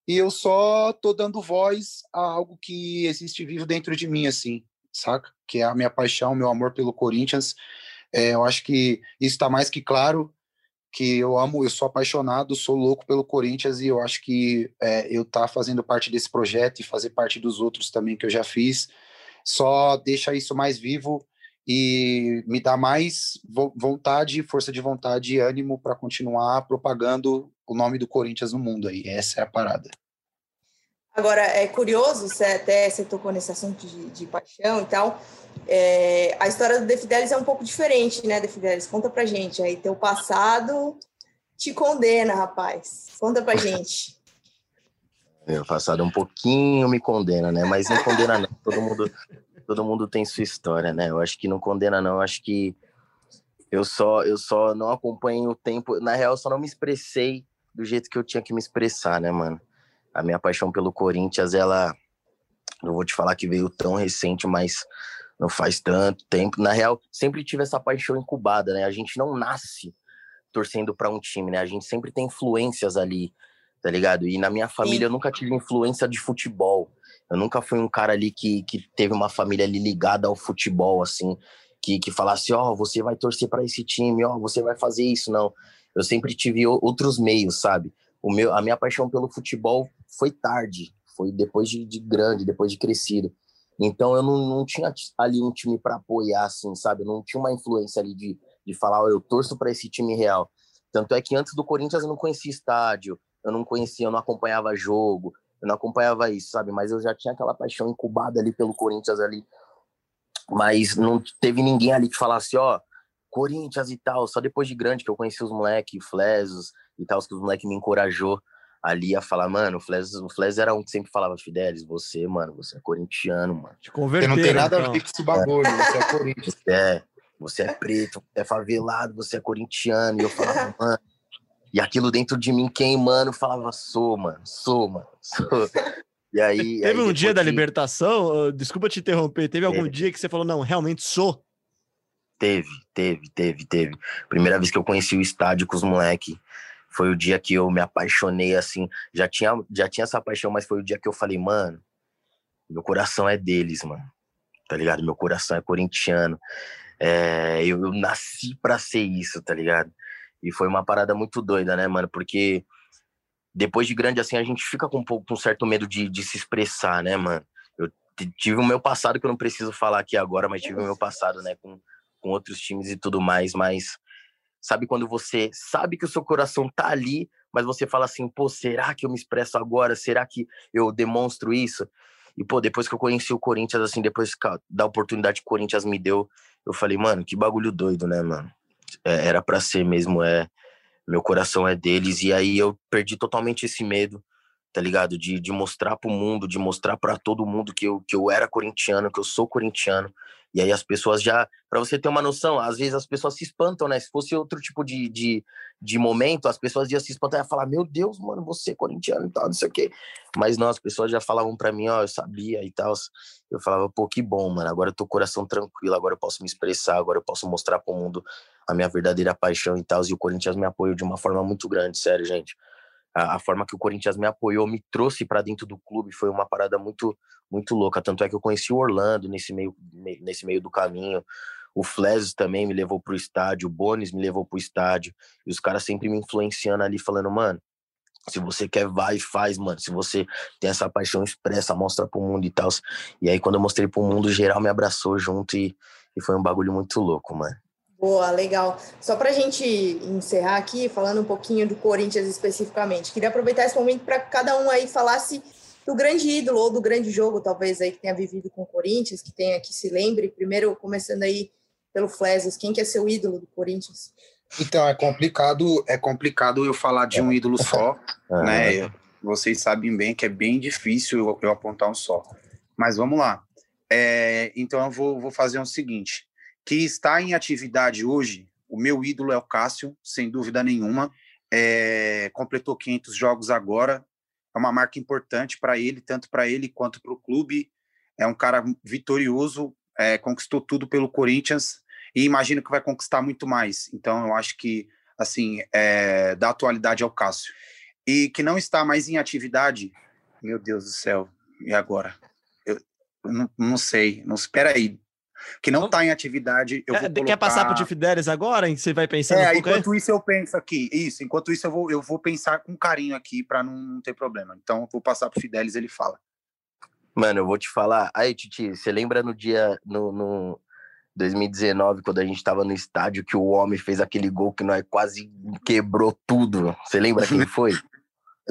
e eu só tô dando voz a algo que existe vivo dentro de mim, assim, saca? Que é a minha paixão, meu amor pelo Corinthians. É, eu acho que isso está mais que claro que eu amo, eu sou apaixonado, sou louco pelo Corinthians e eu acho que é, eu tá fazendo parte desse projeto e fazer parte dos outros também que eu já fiz só deixa isso mais vivo e me dá mais vontade, força de vontade e ânimo para continuar propagando o nome do Corinthians no mundo aí. Essa é a parada. Agora, é curioso, você até você tocou nesse assunto de, de paixão e tal. É, a história do The Fidelis é um pouco diferente, né, The Fidelis? Conta pra gente. Aí, teu passado te condena, rapaz. Conta pra gente. Meu passado um pouquinho me condena, né? Mas não condena não. Todo mundo, todo mundo tem sua história, né? Eu acho que não condena não. Eu acho que eu só, eu só não acompanhei o tempo. Na real, só não me expressei do jeito que eu tinha que me expressar, né, mano? A minha paixão pelo Corinthians, ela, não vou te falar que veio tão recente, mas não faz tanto tempo. Na real, sempre tive essa paixão incubada, né? A gente não nasce torcendo para um time, né? A gente sempre tem influências ali, tá ligado? E na minha família Sim. eu nunca tive influência de futebol. Eu nunca fui um cara ali que, que teve uma família ali ligada ao futebol, assim, que, que falasse, ó, oh, você vai torcer para esse time, ó, oh, você vai fazer isso, não. Eu sempre tive outros meios, sabe? O meu, a minha paixão pelo futebol foi tarde, foi depois de, de grande, depois de crescido. Então eu não, não tinha ali um time para apoiar, assim, sabe? Eu não tinha uma influência ali de, de falar, oh, eu torço para esse time real. Tanto é que antes do Corinthians eu não conhecia estádio, eu não conhecia, eu não acompanhava jogo, eu não acompanhava isso, sabe? Mas eu já tinha aquela paixão incubada ali pelo Corinthians ali. Mas não teve ninguém ali que falasse, ó, oh, Corinthians e tal. Só depois de grande que eu conheci os moleques, Flesos e tal, que os moleques me encorajou ali a falar, mano, o Fles, o Fles era um que sempre falava, Fidelis, você, mano, você é corintiano, mano. Te você não tem nada então. a ver com esse bagulho, é. você é corintiano. Você é, você é preto, você é favelado, você é corintiano. E eu falava, mano. E aquilo dentro de mim queimando, falava, sou, mano, sou, mano, sou. E aí. Teve aí, um dia da libertação, desculpa te interromper, teve algum dia que você falou, não, realmente sou? Teve, teve, teve, teve. Primeira vez que eu conheci o estádio com os moleques foi o dia que eu me apaixonei, assim. Já tinha, já tinha essa paixão, mas foi o dia que eu falei, mano, meu coração é deles, mano. Tá ligado? Meu coração é corintiano. É, eu, eu nasci para ser isso, tá ligado? E foi uma parada muito doida, né, mano? Porque depois de grande assim, a gente fica com um pouco com um certo medo de, de se expressar, né, mano? Eu tive o meu passado que eu não preciso falar aqui agora, mas tive o meu passado, né, com, com outros times e tudo mais, mas Sabe quando você sabe que o seu coração tá ali, mas você fala assim, pô, será que eu me expresso agora? Será que eu demonstro isso? E, pô, depois que eu conheci o Corinthians, assim, depois da oportunidade que o Corinthians me deu, eu falei, mano, que bagulho doido, né, mano? É, era para ser mesmo, é. Meu coração é deles. E aí eu perdi totalmente esse medo, tá ligado? De, de mostrar pro mundo, de mostrar para todo mundo que eu, que eu era corintiano, que eu sou corintiano. E aí as pessoas já, para você ter uma noção, às vezes as pessoas se espantam, né? Se fosse outro tipo de, de, de momento, as pessoas iam se espantar e falar, meu Deus, mano, você é corintiano e tal, não sei o quê. Mas não, as pessoas já falavam para mim, ó, eu sabia e tal. Eu falava, pô, que bom, mano, agora eu tô coração tranquilo, agora eu posso me expressar, agora eu posso mostrar pro mundo a minha verdadeira paixão e tal. E o Corinthians me apoiou de uma forma muito grande, sério, gente a, a, forma que o Corinthians me apoiou, me trouxe para dentro do clube, foi uma parada muito muito louca. Tanto é que eu conheci o Orlando nesse meio, nesse meio do caminho. O Fles também me levou pro estádio, o Bones me levou pro estádio. E os caras sempre me influenciando ali, falando, mano, se você quer, vai e faz, mano. Se você tem essa paixão expressa, mostra pro mundo e tal. E aí, quando eu mostrei pro mundo, geral me abraçou junto e, e foi um bagulho muito louco, mano. Boa, legal. Só para a gente encerrar aqui, falando um pouquinho do Corinthians especificamente, queria aproveitar esse momento para cada um aí falasse do grande ídolo ou do grande jogo, talvez aí que tenha vivido com o Corinthians, que tenha que se lembre. Primeiro, começando aí pelo Fleses, quem que é seu ídolo do Corinthians? Então, é complicado, é complicado eu falar de um ídolo só, né? Vocês sabem bem que é bem difícil eu, eu apontar um só. Mas vamos lá. É, então eu vou, vou fazer o seguinte que está em atividade hoje. O meu ídolo é o Cássio, sem dúvida nenhuma. É, completou 500 jogos agora. É uma marca importante para ele, tanto para ele quanto para o clube. É um cara vitorioso, é, conquistou tudo pelo Corinthians e imagino que vai conquistar muito mais. Então, eu acho que, assim, é, da atualidade ao Cássio. E que não está mais em atividade, meu Deus do céu, e agora? Eu, eu não, não sei, não espera aí que não está em atividade. Eu é, vou colocar... Quer passar para o Fidelis agora? Você vai pensando é, um enquanto aí? isso eu penso aqui. Isso, enquanto isso eu vou, eu vou pensar com carinho aqui para não ter problema. Então, vou passar para o Fidelis, ele fala. Mano, eu vou te falar. Aí, Titi, você lembra no dia, no, no 2019, quando a gente estava no estádio, que o homem fez aquele gol que nós quase quebrou tudo? Você lembra quem foi?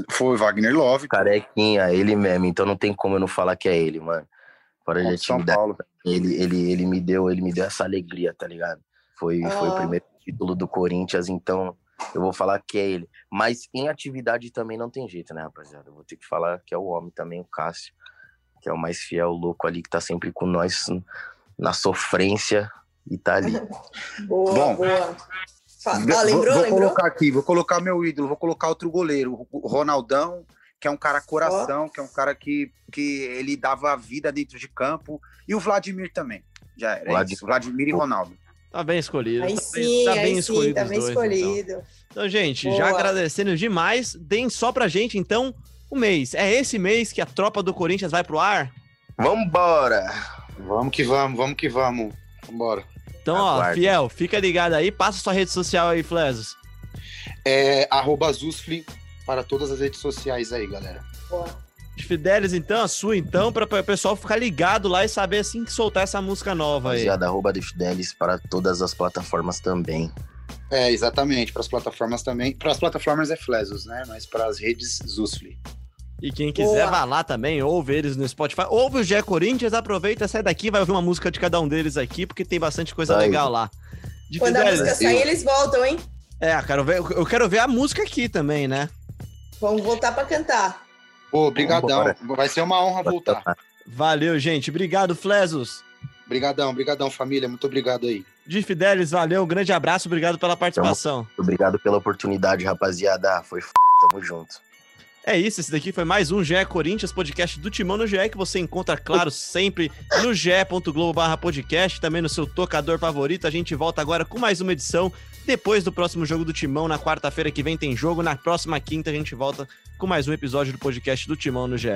Foi Wagner Love. Carequinha, ele mesmo. Então não tem como eu não falar que é ele, mano. Fora de atividade. Ele, ele, ele me deu, ele me deu essa alegria, tá ligado? Foi, oh. foi o primeiro título do Corinthians, então eu vou falar que é ele. Mas em atividade também não tem jeito, né, rapaziada? Eu vou ter que falar que é o homem também, o Cássio, que é o mais fiel, louco ali, que tá sempre com nós na sofrência e tá ali. boa, Bom, boa. Ah, lembrou, vou, vou colocar aqui, vou colocar meu ídolo, vou colocar outro goleiro, o Ronaldão, que é um cara coração, oh. que é um cara que, que ele dava a vida dentro de campo. E o Vladimir também. Já era. É Vladimir, isso, Vladimir e Ronaldo. Tá bem escolhido. Aí tá sim, bem, tá bem escolhido. Sim, tá bem dois, escolhido. Então. então, gente, Boa. já agradecendo demais, deem só pra gente, então, o mês. É esse mês que a tropa do Corinthians vai pro ar? Vambora! Vamos que vamos, vamos que vamos. Vambora. Então, Aguarde. ó, Fiel, fica ligado aí, passa sua rede social aí, Flesos. É arroba Zusfli para todas as redes sociais aí, galera. Boa. De Fidelis, então, a sua, então, para o pessoal ficar ligado lá e saber assim que soltar essa música nova aí. Rapaziada, arroba de Fidelis para todas as plataformas também. É, exatamente, para as plataformas também. Para as plataformas é Flesos, né? Mas para as redes, Zusfli. E quem quiser, vá lá também, ouve eles no Spotify. Ouve o Gé Corinthians, aproveita, sai daqui, vai ouvir uma música de cada um deles aqui, porque tem bastante coisa legal lá. De Quando Fidelis, a música sair, eles voltam, hein? É, quero ver, eu quero ver a música aqui também, né? Vamos voltar para cantar. Pô, brigadão. Vai ser uma honra voltar. Valeu, gente. Obrigado, Flesos. Obrigadão, obrigadão, família. Muito obrigado aí. De Fidelis, valeu. Um grande abraço. Obrigado pela participação. Obrigado pela oportunidade, rapaziada. Foi f... Tamo junto. É isso, esse daqui foi mais um GE Corinthians, podcast do Timão no GE, que você encontra, claro, sempre no ge.globo podcast, também no seu tocador favorito. A gente volta agora com mais uma edição, depois do próximo jogo do Timão, na quarta-feira que vem tem jogo, na próxima quinta a gente volta com mais um episódio do podcast do Timão no GE.